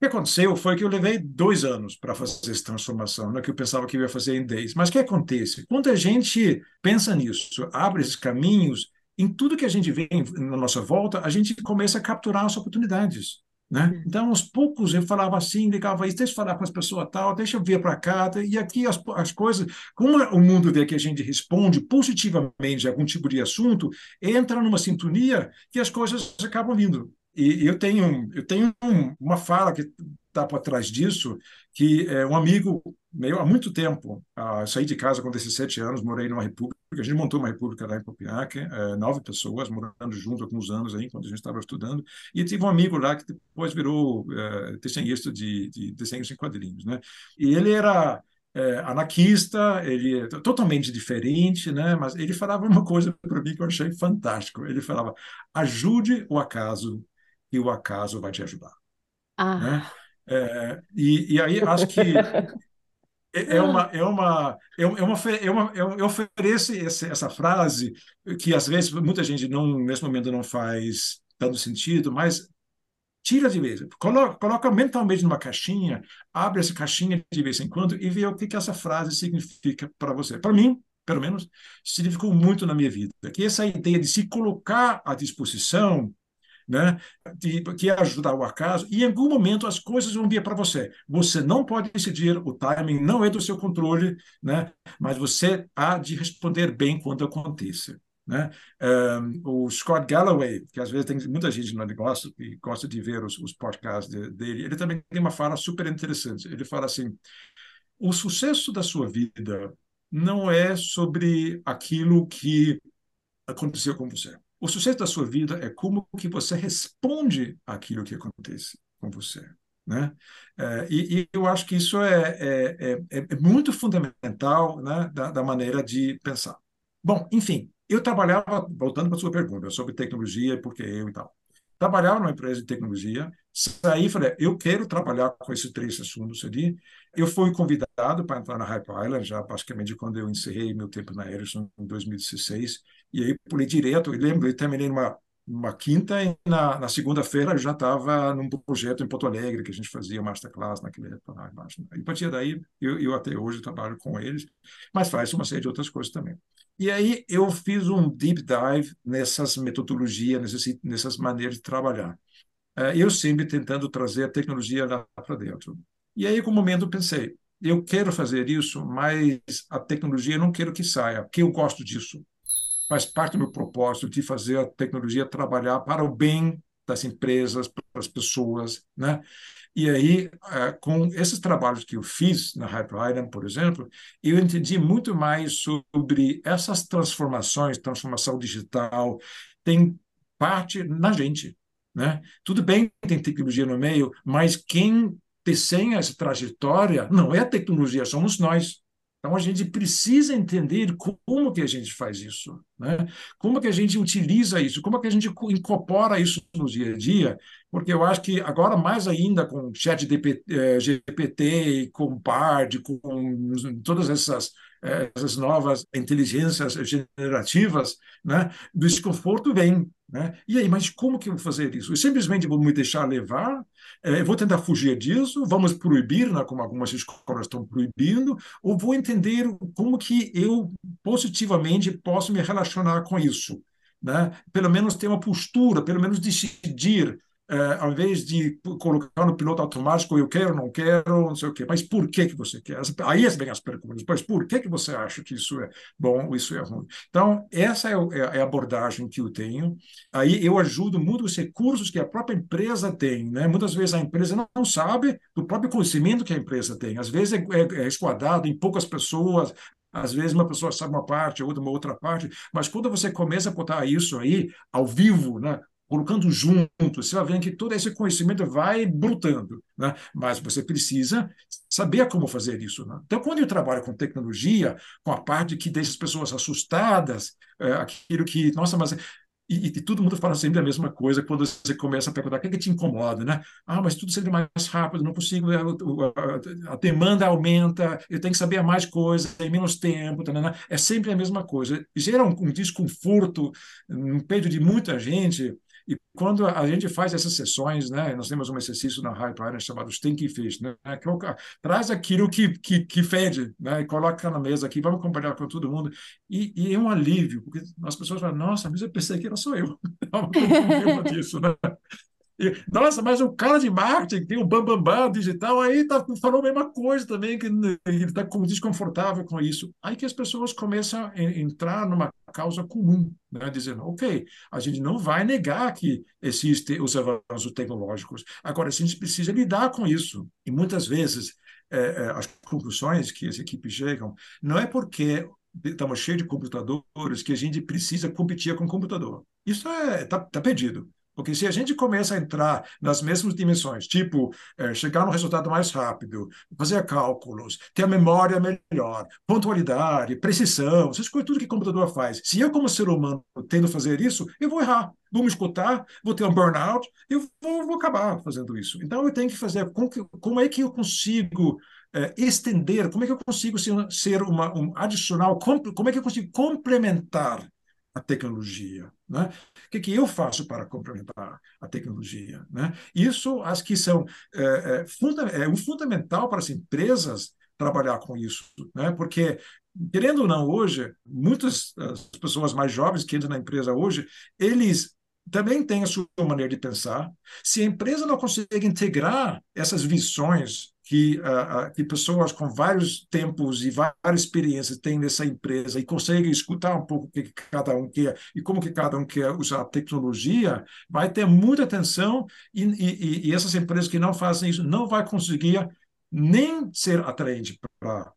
que aconteceu foi que eu levei dois anos para fazer essa transformação, é que eu pensava que eu ia fazer em dez. Mas o que acontece? Quando a gente pensa nisso, abre esses caminhos, em tudo que a gente vê na nossa volta, a gente começa a capturar as oportunidades. Né? Hum. Então, aos poucos, eu falava assim, ligava isso, deixa eu falar com as pessoas tal, deixa eu vir para cá, e aqui as, as coisas, como o mundo vê que a gente responde positivamente a algum tipo de assunto, entra numa sintonia que as coisas acabam vindo. E eu tenho, eu tenho uma fala que está por trás disso, que é um amigo meu há muito tempo, uh, saí de casa com 17 anos, morei numa república, a gente montou uma república lá em Copiaque, uh, nove pessoas morando junto alguns anos aí, quando a gente estava estudando, e tive um amigo lá que depois virou uh, desenhista de, de desenhos em quadrinhos, né? E ele era é, anarquista, ele é totalmente diferente, né? Mas ele falava uma coisa para mim que eu achei fantástico. Ele falava: ajude o acaso e o acaso vai te ajudar. Ah. Né? É, e, e aí acho que (laughs) é, é uma é uma é uma, é uma eu ofereço essa frase que às vezes muita gente não nesse momento não faz tanto sentido, mas tira de vez, coloca, coloca mentalmente numa caixinha, abre essa caixinha de vez em quando e vê o que, que essa frase significa para você. Para mim, pelo menos, significou muito na minha vida. Que essa ideia de se colocar à disposição né, de, que é ajudar o acaso, e em algum momento as coisas vão vir para você. Você não pode decidir, o timing não é do seu controle, né, mas você há de responder bem quando aconteça. Né? Um, o Scott Galloway, que às vezes tem muita gente no negócio que gosta de ver os, os podcasts de, dele, ele também tem uma fala super interessante. Ele fala assim: o sucesso da sua vida não é sobre aquilo que aconteceu com você. O sucesso da sua vida é como que você responde àquilo que acontece com você. Né? É, e, e, eu acho que isso é, é, é, é muito fundamental né, da, da, maneira de pensar. Bom, enfim, eu trabalhava, voltando para a sua pergunta sobre tecnologia, porque eu e tal. Trabalhava numa empresa de tecnologia, saí e falei, eu quero trabalhar com esses três assuntos ali. Eu fui convidado para entrar na Hype Island, já basicamente quando eu encerrei meu tempo na Ericsson em 2016, e aí pulei direto, eu lembro, eu terminei numa, numa quinta e na, na segunda-feira já estava num projeto em Porto Alegre, que a gente fazia masterclass naquele lá embaixo. E a partir daí, eu, eu até hoje trabalho com eles, mas faz uma série de outras coisas também. E aí eu fiz um deep dive nessas metodologias, nessas, nessas maneiras de trabalhar. Eh, eu sempre tentando trazer a tecnologia lá para dentro. E aí, com o momento, pensei, eu quero fazer isso, mas a tecnologia eu não quero que saia, porque eu gosto disso faz parte do meu propósito de fazer a tecnologia trabalhar para o bem das empresas, para as pessoas, né? E aí, eh, com esses trabalhos que eu fiz na Hype Island, por exemplo, eu entendi muito mais sobre essas transformações, transformação digital, tem parte na gente, né? Tudo bem, tem tecnologia no meio, mas quem desenha essa trajetória não é a tecnologia, somos nós. Então, a gente precisa entender como que a gente faz isso, né? como que a gente utiliza isso, como que a gente incorpora isso no dia a dia, porque eu acho que agora, mais ainda com chat GPT, eh, com BARD, com todas essas, eh, essas novas inteligências generativas, né? do desconforto vem. Né? E aí, mas como que eu vou fazer isso? Eu simplesmente vou me deixar levar é, vou tentar fugir disso, vamos proibir, né, como algumas escolas estão proibindo, ou vou entender como que eu positivamente posso me relacionar com isso. Né? Pelo menos ter uma postura, pelo menos decidir é, ao invés de colocar no piloto automático, eu quero, não quero, não sei o quê. Mas por que que você quer? Aí vem as perguntas. Mas por que que você acha que isso é bom ou isso é ruim? Então, essa é, é, é a abordagem que eu tenho. Aí eu ajudo muito os recursos que a própria empresa tem. Né? Muitas vezes a empresa não sabe do próprio conhecimento que a empresa tem. Às vezes é, é, é esquadrado em poucas pessoas, às vezes uma pessoa sabe uma parte, outra uma outra parte, mas quando você começa a botar isso aí ao vivo, né, colocando junto, você vai vendo que todo esse conhecimento vai brotando, né? mas você precisa saber como fazer isso. Né? Então, quando eu trabalho com tecnologia, com a parte que deixa as pessoas assustadas, é, aquilo que, nossa, mas e, e, todo mundo fala sempre a mesma coisa quando você começa a perguntar o que, é que te incomoda, né? Ah, mas tudo sempre mais rápido, não consigo, a, a, a demanda aumenta, eu tenho que saber mais coisas em menos tempo, tá, né, né? é sempre a mesma coisa. Gera um, um desconforto no peito de muita gente e quando a gente faz essas sessões, né, nós temos um exercício na High Iron chamado Stinky Fish, né, que é traz aquilo que, que, que fede né, e coloca na mesa aqui, vamos compartilhar com todo mundo. E, e, é um alívio, porque as pessoas falam, nossa, mas eu pensei que era só eu. (laughs) disso, né? Nossa, mas o cara de marketing tem o bambambam bam, bam, digital, aí tá, falou a mesma coisa também, que ele está desconfortável com isso. Aí que as pessoas começam a entrar numa causa comum, né? dizendo, ok, a gente não vai negar que existem os avanços tecnológicos, agora a gente precisa lidar com isso. E muitas vezes é, é, as conclusões que as equipes chegam não é porque estamos cheios de computadores que a gente precisa competir com o computador. Isso está é, tá, tá perdido. Porque se a gente começa a entrar nas mesmas dimensões, tipo é, chegar no resultado mais rápido, fazer cálculos, ter a memória melhor, pontualidade, precisão, essas coisas, tudo que o computador faz. Se eu, como ser humano, tendo fazer isso, eu vou errar. Vou me escutar, vou ter um burnout, eu vou, vou acabar fazendo isso. Então, eu tenho que fazer como, como é que eu consigo é, estender, como é que eu consigo ser, ser uma, um adicional, como é que eu consigo complementar a tecnologia. Né? O que, que eu faço para complementar a tecnologia? Né? Isso acho que são é, é, funda é um fundamental para as empresas trabalhar com isso, né? porque querendo ou não hoje muitas as pessoas mais jovens que entram na empresa hoje eles também têm a sua maneira de pensar. Se a empresa não consegue integrar essas visões que, uh, que pessoas com vários tempos e várias experiências têm nessa empresa e conseguem escutar um pouco o que cada um quer e como que cada um quer usar a tecnologia, vai ter muita atenção e, e, e essas empresas que não fazem isso não vai conseguir nem ser atraente para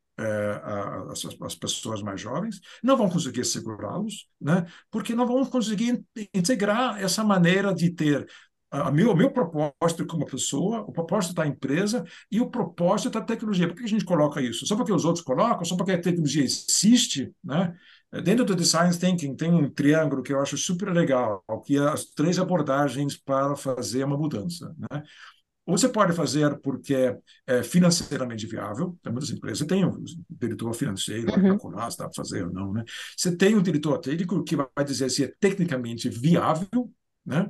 as, as, pessoas mais jovens, não vão conseguir segurá-los, né? porque não vão conseguir integrar essa maneira de ter a meu, o meu propósito como pessoa, o propósito da empresa e o propósito da tecnologia. Por que a gente coloca isso? Só porque os outros colocam? Só porque a tecnologia existe? Né? Dentro do Design Thinking tem um triângulo que eu acho super legal, que é as três abordagens para fazer uma mudança. Né? Ou você pode fazer porque é financeiramente viável, tem muitas empresas, você tem um diretor financeiro, vai calcular se está para fazer ou não. Né? Você tem um diretor técnico que vai dizer se é tecnicamente viável, né?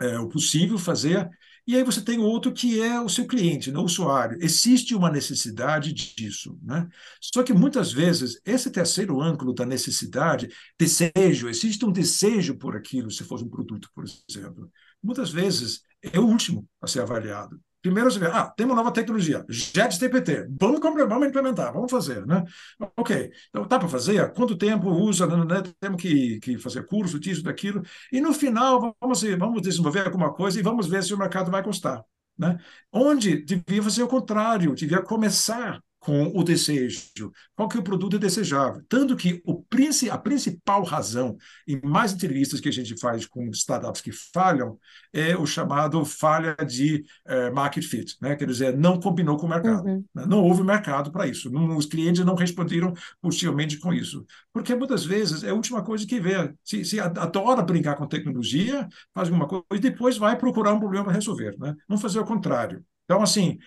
é, o possível fazer, e aí você tem outro que é o seu cliente, né, o usuário. Existe uma necessidade disso. Né? Só que muitas vezes, esse terceiro ângulo da necessidade, desejo, existe um desejo por aquilo, se fosse um produto, por exemplo. Muitas vezes é o último a ser avaliado. Primeiro você vê, ah, tem uma nova tecnologia, JetTPT, vamos, vamos implementar, vamos fazer, né? Ok, então tá para fazer, quanto tempo usa, né? né? temos que, que fazer curso disso, daquilo, e no final vamos, vamos desenvolver alguma coisa e vamos ver se o mercado vai gostar. Né? Onde devia fazer o contrário, devia começar com o desejo. Qual que é o produto desejável? Tanto que o, a principal razão, em mais entrevistas que a gente faz com startups que falham, é o chamado falha de uh, market fit, né? quer dizer, não combinou com o mercado. Uhum. Né? Não houve mercado para isso. Não, os clientes não responderam positivamente com isso. Porque muitas vezes é a última coisa que vê. Se, se adora brincar com tecnologia, faz alguma coisa e depois vai procurar um problema para resolver. Né? Não fazer o contrário. Então, assim,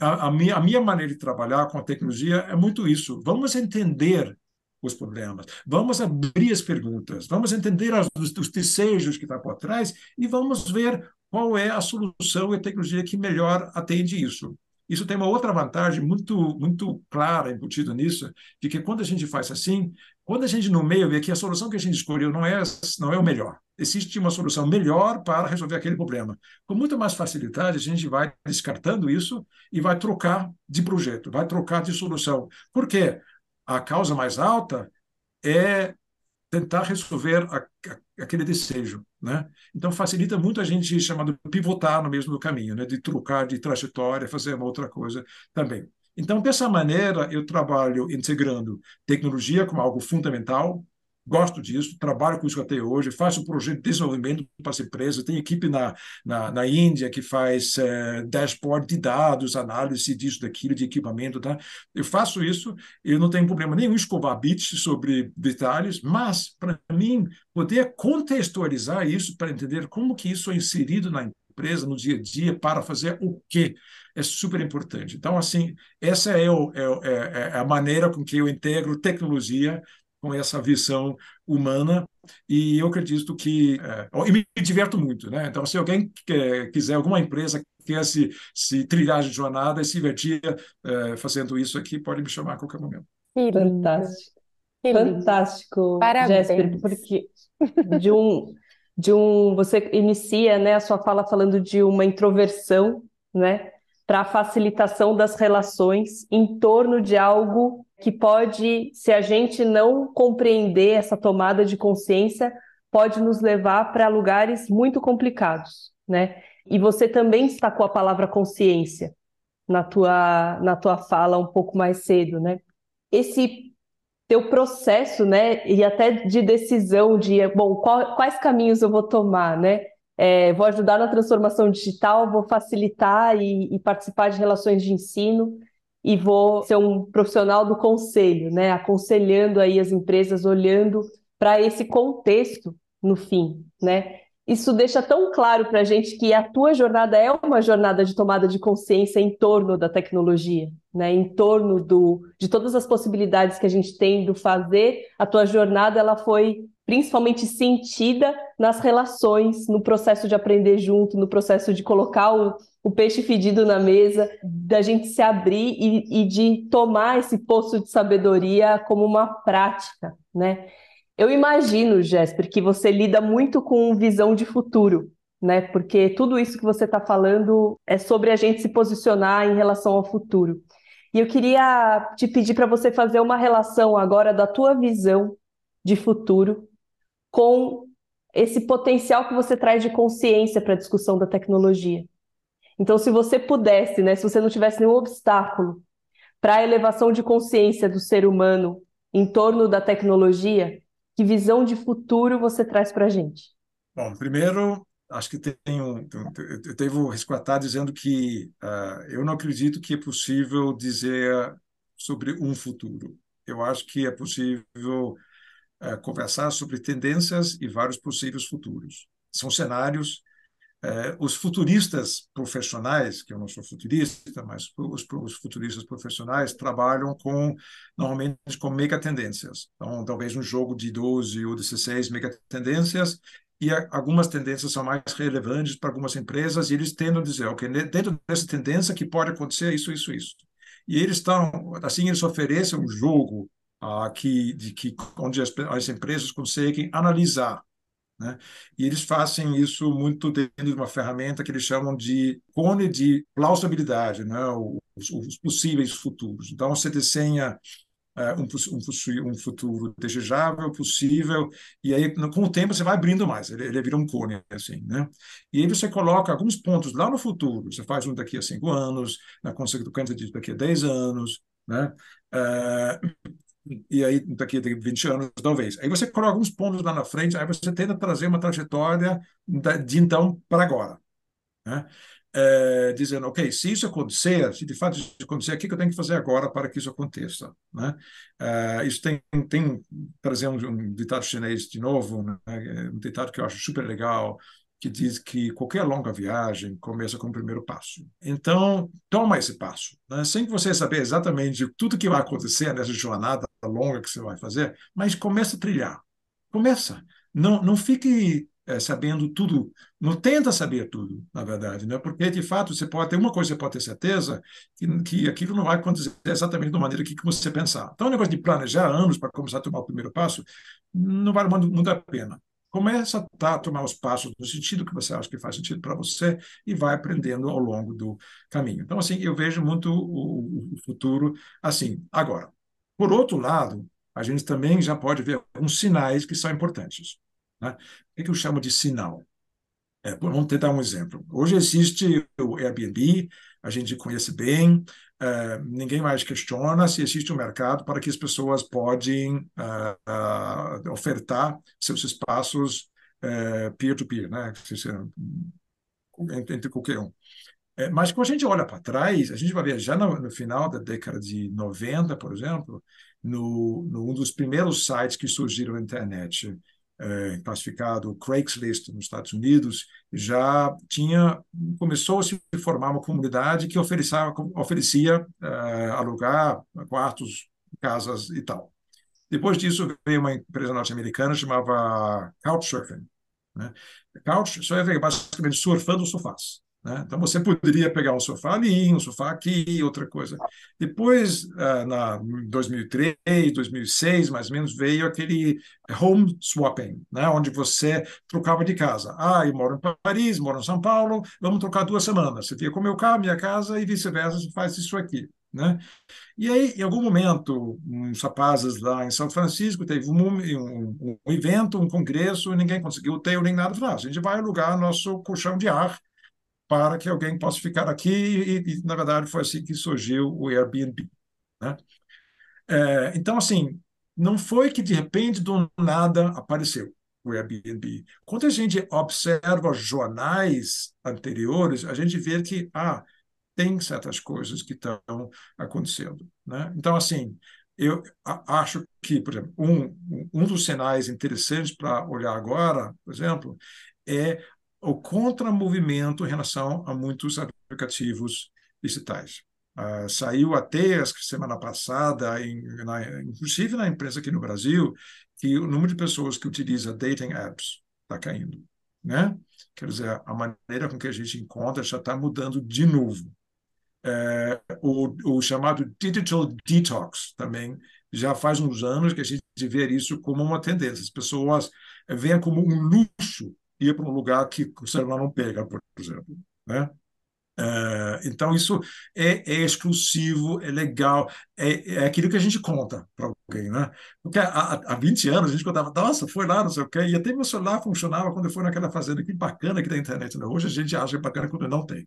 a, a, minha, a minha maneira de trabalhar com a tecnologia é muito isso. Vamos entender os problemas, vamos abrir as perguntas, vamos entender as, os, os desejos que estão por trás e vamos ver qual é a solução e a tecnologia que melhor atende isso. Isso tem uma outra vantagem muito muito clara embutida nisso, de que quando a gente faz assim, quando a gente no meio vê que a solução que a gente escolheu não é não é o melhor, existe uma solução melhor para resolver aquele problema. Com muito mais facilidade, a gente vai descartando isso e vai trocar de projeto, vai trocar de solução. Por quê? A causa mais alta é tentar resolver a, a, aquele desejo, né? Então facilita muito a gente chamado pivotar no mesmo caminho, né? De trocar de trajetória, fazer uma outra coisa também. Então dessa maneira eu trabalho integrando tecnologia como algo fundamental, gosto disso, trabalho com isso até hoje, faço projeto de desenvolvimento para essa empresa, tem equipe na, na, na Índia que faz é, dashboard de dados, análise disso, daquilo, de equipamento, tá? Eu faço isso, eu não tenho problema nenhum escovar bits sobre detalhes, mas, para mim, poder contextualizar isso para entender como que isso é inserido na empresa, no dia a dia, para fazer o quê? É super importante. Então, assim, essa é, o, é, é, é a maneira com que eu integro tecnologia com essa visão humana e eu acredito que é, e me diverto muito, né? Então, se alguém quer, quiser alguma empresa quer se, se trilhar de jornada e se divertir é, fazendo isso aqui, pode me chamar a qualquer momento. Fantástico, fantástico, Parabéns. Jéssica, porque de um de um. Você inicia né, a sua fala falando de uma introversão, né? Para a facilitação das relações em torno de algo que pode, se a gente não compreender essa tomada de consciência, pode nos levar para lugares muito complicados, né? E você também destacou a palavra consciência na tua, na tua fala um pouco mais cedo, né? Esse teu processo, né, e até de decisão de, bom, qual, quais caminhos eu vou tomar, né? É, vou ajudar na transformação digital, vou facilitar e, e, participar de relações de ensino e vou ser um profissional do conselho, né? Aconselhando aí as empresas, olhando para esse contexto no fim, né? Isso deixa tão claro para a gente que a tua jornada é uma jornada de tomada de consciência em torno da tecnologia, né? em torno do, de todas as possibilidades que a gente tem do fazer. A tua jornada ela foi principalmente sentida nas relações, no processo de aprender junto, no processo de colocar o, o peixe fedido na mesa, da gente se abrir e, e de tomar esse poço de sabedoria como uma prática, né? Eu imagino, Jesper, que você lida muito com visão de futuro, né? Porque tudo isso que você está falando é sobre a gente se posicionar em relação ao futuro. E eu queria te pedir para você fazer uma relação agora da tua visão de futuro com esse potencial que você traz de consciência para a discussão da tecnologia. Então, se você pudesse, né, se você não tivesse nenhum obstáculo para a elevação de consciência do ser humano em torno da tecnologia, que visão de futuro você traz para a gente? Bom, primeiro, acho que um, eu devo resguardar dizendo que uh, eu não acredito que é possível dizer sobre um futuro. Eu acho que é possível uh, conversar sobre tendências e vários possíveis futuros. São cenários é, os futuristas profissionais, que eu não sou futurista, mas os, os, futuristas profissionais trabalham com normalmente com megatendências. Então, talvez um jogo de 12 ou 16 megatendências e algumas tendências são mais relevantes para algumas empresas e eles tendem a dizer, ok, dentro dessa tendência que pode acontecer isso, isso, isso. E eles estão, assim, eles oferecem um jogo ah, que, de que onde as, as empresas conseguem analisar né? E eles fazem isso muito dentro de uma ferramenta que eles chamam de cone de plausibilidade, né? os, os possíveis futuros. Então, você desenha um, um, um, futuro desejável, possível, e aí, com o tempo, você vai abrindo mais, ele, ele vira um cone, assim, né? E aí você coloca alguns pontos lá no futuro, você faz um daqui a cinco anos, na consequência disso daqui a dez anos, né? Uh, e aí daqui a 20 anos, talvez. Aí você coloca alguns pontos lá na frente, aí você tenta trazer uma trajetória de então para agora. Né? É, dizendo, ok, se isso acontecer, se de fato isso acontecer, o que eu tenho que fazer agora para que isso aconteça? Né? É, isso tem, tem trazer um, um ditado chinês de novo, né? um ditado que eu acho super legal, que diz que qualquer longa viagem começa com o primeiro passo. Então, toma esse passo, né? sem você saber exatamente tudo que vai acontecer nessa jornada longa que você vai fazer, mas começa a trilhar. Começa. Não, não fique é, sabendo tudo. Não tenta saber tudo, na verdade, né? porque, de fato, você pode ter uma coisa, você pode ter certeza que, que aquilo não vai acontecer exatamente da maneira que, que você pensar. Então, o negócio de planejar anos para começar a tomar o primeiro passo não vale muito, muito a pena. Começa a tomar os passos no sentido que você acha que faz sentido para você e vai aprendendo ao longo do caminho. Então, assim, eu vejo muito o, o futuro assim. Agora, por outro lado, a gente também já pode ver alguns sinais que são importantes. Né? O que eu chamo de sinal? É, vamos tentar um exemplo. Hoje existe o Airbnb, a gente conhece bem, uh, ninguém mais questiona se existe um mercado para que as pessoas podem uh, uh, ofertar seus espaços peer-to-peer, -peer, né? entre, entre qualquer um. É, mas quando a gente olha para trás, a gente vai ver já no, no, final da década de 90, por exemplo, no, no, um dos primeiros sites que surgiram na internet, é, classificado Craigslist nos Estados Unidos, já tinha começou a se formar uma comunidade que oferecia, oferecia é, alugar quartos, casas e tal. Depois disso veio uma empresa norte-americana chamava Couchsurfing. Né? Couch, é basicamente surfando sofás. Né? Então, você poderia pegar um sofá ali, um sofá aqui, outra coisa. Depois, ah, na 2003, 2006, mais ou menos, veio aquele home swapping, né? onde você trocava de casa. Ah, eu moro em Paris, moro em São Paulo, vamos trocar duas semanas. Você fica com o meu carro, minha casa, e vice-versa, você faz isso aqui. Né? E aí, em algum momento, uns rapazes lá em São Francisco teve um, um, um evento, um congresso, e ninguém conseguiu hotel nem nada. Falaram, ah, a gente vai alugar nosso colchão de ar para que alguém possa ficar aqui, e, e na verdade foi assim que surgiu o Airbnb. Né? É, então, assim, não foi que de repente do nada apareceu o Airbnb. Quando a gente observa jornais anteriores, a gente vê que ah, tem certas coisas que estão acontecendo. Né? Então, assim, eu acho que, por exemplo, um, um dos sinais interessantes para olhar agora, por exemplo, é o contramovimento em relação a muitos aplicativos digitais. Uh, saiu até semana passada, em, na, inclusive na imprensa aqui no Brasil, que o número de pessoas que utiliza dating apps está caindo. Né? Quer dizer, a maneira com que a gente encontra já está mudando de novo. É, o, o, chamado digital detox também já faz uns anos que a gente vê isso como uma tendência. As pessoas veem como um luxo ir para um lugar que o celular não pega, por exemplo. Né? É, então, isso é, é, exclusivo, é legal, é, é aquilo que a gente conta para alguém. Né? Porque há, há 20 anos a gente contava, nossa, foi lá, não sei o quê, e até meu celular funcionava quando eu fui naquela fazenda, que bacana que tem internet. Né? Hoje a gente acha bacana quando não tem.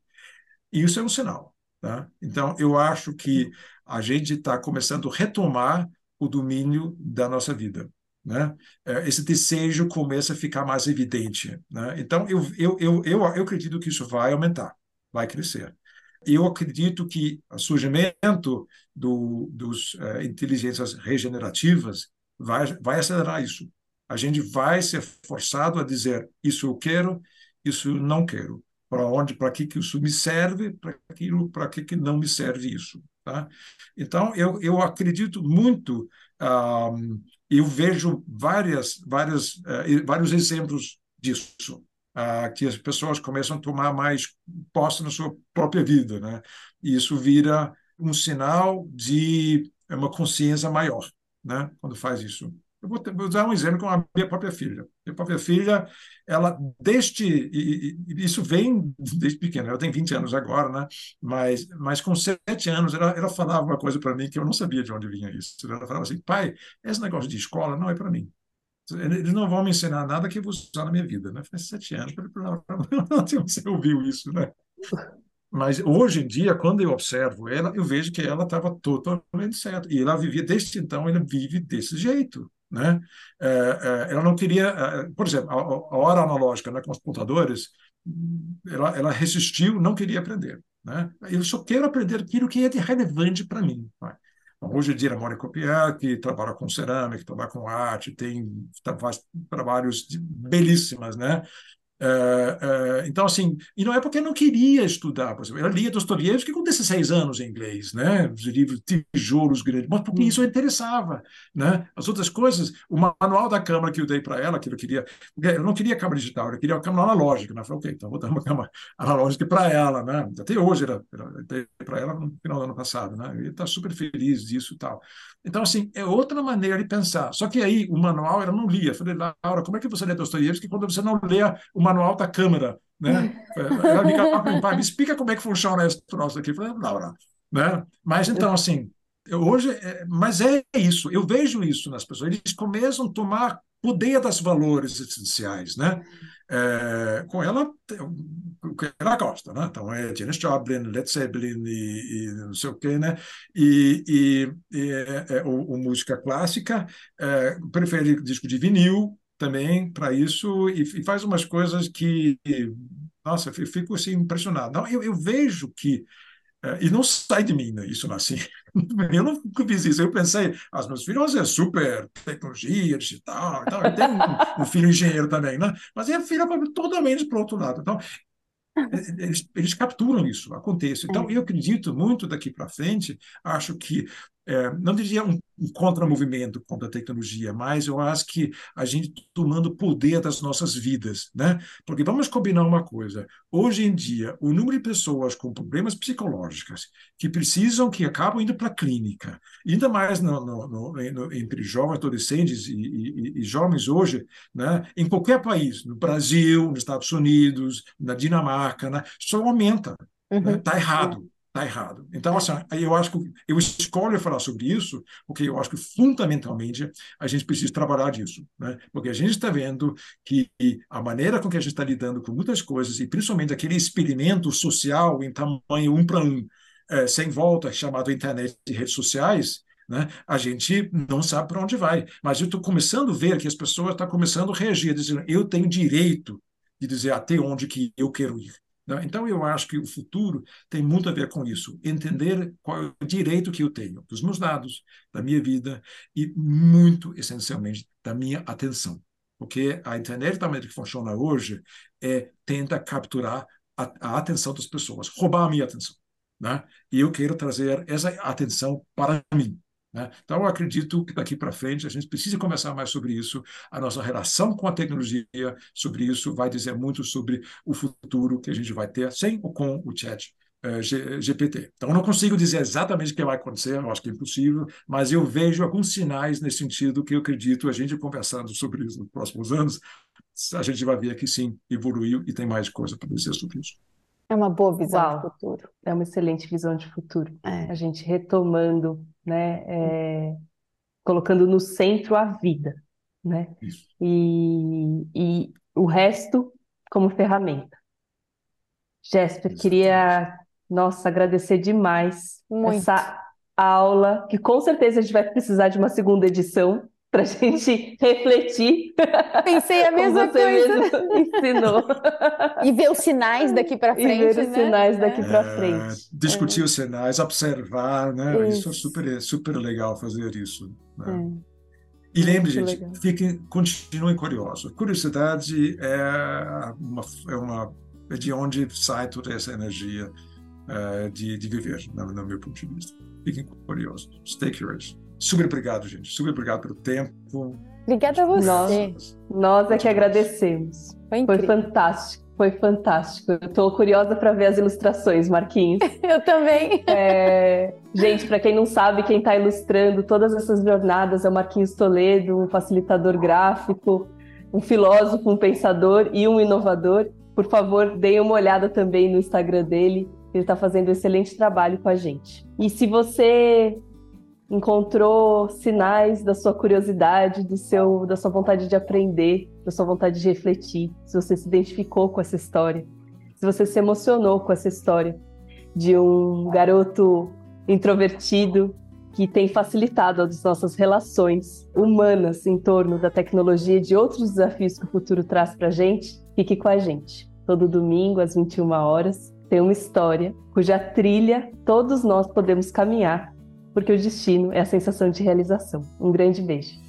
E isso é um sinal. Tá? Então, eu acho que a gente está começando a retomar o domínio da nossa vida né? É, esse desejo começa a ficar mais evidente. Né? Então, eu, eu, eu, eu, eu acredito que isso vai aumentar, vai crescer. Eu acredito que o surgimento do, dos uh, inteligências regenerativas vai, vai acelerar isso. A gente vai ser forçado a dizer isso eu quero, isso eu não quero. Para onde, para que, que isso me serve, para aquilo, para que, que não me serve isso. Tá? Então, eu, eu acredito muito eu vejo várias, várias, uh, vários exemplos disso, uh, que as pessoas começam a tomar mais posse na sua própria vida, né? E isso vira um sinal de uma consciência maior, né? Quando faz isso. Eu vou, vou dar um exemplo com a minha própria filha. Minha própria filha, ela desde e, e, isso vem desde pequena. Ela tem 20 anos agora, né? Mas, mas com sete anos ela, ela falava uma coisa para mim que eu não sabia de onde vinha isso. Ela falava assim, pai, esse negócio de escola não é para mim. Eles não vão me ensinar nada que eu vou usar na minha vida, né? Faz sete anos, (laughs) você ouviu isso, né? Mas hoje em dia, quando eu observo ela, eu vejo que ela estava totalmente certa. E ela vivia, desde então, ela vive desse jeito. Né? É, é, ela não queria, é, por exemplo, a, hora analógica né, com os computadores, ela, ela resistiu, não queria aprender. Né? Eu só quero aprender aquilo que é de relevante para mim. Né? Hoje em dia, a Mônica que trabalha com cerâmica, trabalha com arte, tem faz trabalhos belíssimas, né? Uh, uh, então, assim, e não é porque eu não queria estudar, por exemplo, eu lia Dostoiévski com 16 anos em inglês, né? Os livros tijolos grandes, mas porque isso interessava, né? As outras coisas, o manual da câmera que eu dei para ela, que eu queria, eu não queria câmera digital, eu queria uma câmera analógica, né? Eu falei, ok, então vou dar uma câmera analógica para ela, né? Até hoje, era, dei para ela no final do ano passado, né? E está super feliz disso e tal. Então, assim, é outra maneira de pensar. Só que aí, o manual, ela não lia. Eu falei, Laura, como é que você lê Dostoiévski quando você não lê o manual da câmera? Né? Ela me pai, me explica como é que funciona esse troço aqui. Eu falei, Laura, né? Mas, então, assim, hoje, é, mas é isso. Eu vejo isso nas pessoas. Eles começam a tomar poder dos valores essenciais, né? É, com ela, o que ela gosta, né? Então é Janis Joplin, Led Zeppelin e, e, não sei o quê, né? E, e, e é, é, música clássica, é, prefere disco de vinil também para isso e, e, faz umas coisas que, nossa, eu fico assim impressionado. Não, eu, eu vejo que é, e não sai de mim né, isso não é assim. (laughs) Eu nunca fiz isso. Eu pensei, as meus filhos é super tecnologia digital, tal. eu tenho um, um, filho engenheiro também, né? mas a filha totalmente para o outro lado. Então, eles, eles capturam isso, acontece. Então, é. eu acredito muito daqui para frente, acho que é, não diria um, um contramovimento contra a tecnologia, mas eu acho que a gente tomando poder das nossas vidas, né? Porque vamos combinar uma coisa: hoje em dia, o número de pessoas com problemas psicológicos que precisam, que acabam indo para a clínica, ainda mais no, no, no, entre jovens, adolescentes e, e, e, jovens hoje, né? Em qualquer país, no Brasil, nos Estados Unidos, na Dinamarca, né? só aumenta. Está uhum. né? Tá errado está errado. Então, assim, eu acho que eu escolho falar sobre isso porque eu acho que fundamentalmente a gente precisa trabalhar disso, né? Porque a gente está vendo que a maneira com que a gente está lidando com muitas coisas e principalmente aquele experimento social em tamanho um para um, é, sem volta, chamado internet e redes sociais, né? A gente não sabe para onde vai. Mas eu estou começando a ver que as pessoas estão começando a reagir, dizendo eu tenho direito de dizer até onde que eu quero ir. Né? Então, eu acho que o futuro tem muito a ver com isso. Entender qual é o direito que eu tenho dos meus dados, da minha vida e, muito essencialmente, da minha atenção. Porque a internet, da maneira que funciona hoje, é tenta capturar a, a atenção das pessoas, roubar a minha atenção. Né? E eu quero trazer essa atenção para mim. Né? Então, eu acredito que daqui para frente a gente precisa conversar mais sobre isso. A nossa relação com a tecnologia sobre isso vai dizer muito sobre o futuro que a gente vai ter sem ou com o chat eh, GPT. Então, eu não consigo dizer exatamente o que vai acontecer, eu acho que é impossível, mas eu vejo alguns sinais nesse sentido que eu acredito, a gente conversando sobre isso nos próximos anos, a gente vai ver que sim, evoluiu e tem mais coisa para dizer sobre isso. É uma boa visão Uau. de futuro. É uma excelente visão de futuro. É. A gente retomando, né, é, colocando no centro a vida, né? Isso. E, e o resto como ferramenta. Jéssica, queria, nossa, agradecer demais Muito. essa aula, que com certeza a gente vai precisar de uma segunda edição, para a gente refletir. Pensei a (laughs) mesma você coisa. mesmo ensinou. (laughs) E ver os sinais daqui para frente. (laughs) E ver os né? sinais daqui é. para frente. Discutir é. os sinais, observar, né? Isso, isso é super, super legal fazer isso. Né? É. E lembre, gente, fiquem, continuem curiosos. Curiosidade é, uma, é, uma, é de onde sai toda essa energia é, de, de viver, no, no meu ponto de vista. Fiquem curiosos. Stay curious. Super obrigado, gente. Super obrigado pelo tempo. Obrigada a você. Nós, nós é que agradecemos. Foi, Foi fantástico. Foi fantástico. Eu estou curiosa para ver as ilustrações, Marquinhos. (laughs) Eu também. É... Gente, para quem não sabe, quem está ilustrando todas essas jornadas é o Marquinhos Toledo, um facilitador gráfico, um filósofo, um pensador e um inovador. Por favor, deem uma olhada também no Instagram dele. Ele está fazendo um excelente trabalho com a gente. E se você encontrou sinais da sua curiosidade, do seu, da sua vontade de aprender, da sua vontade de refletir, se você se identificou com essa história, se você se emocionou com essa história de um garoto introvertido que tem facilitado as nossas relações humanas em torno da tecnologia e de outros desafios que o futuro traz para a gente, fique com a gente. Todo domingo, às 21 horas, tem uma história cuja trilha todos nós podemos caminhar porque o destino é a sensação de realização. Um grande beijo.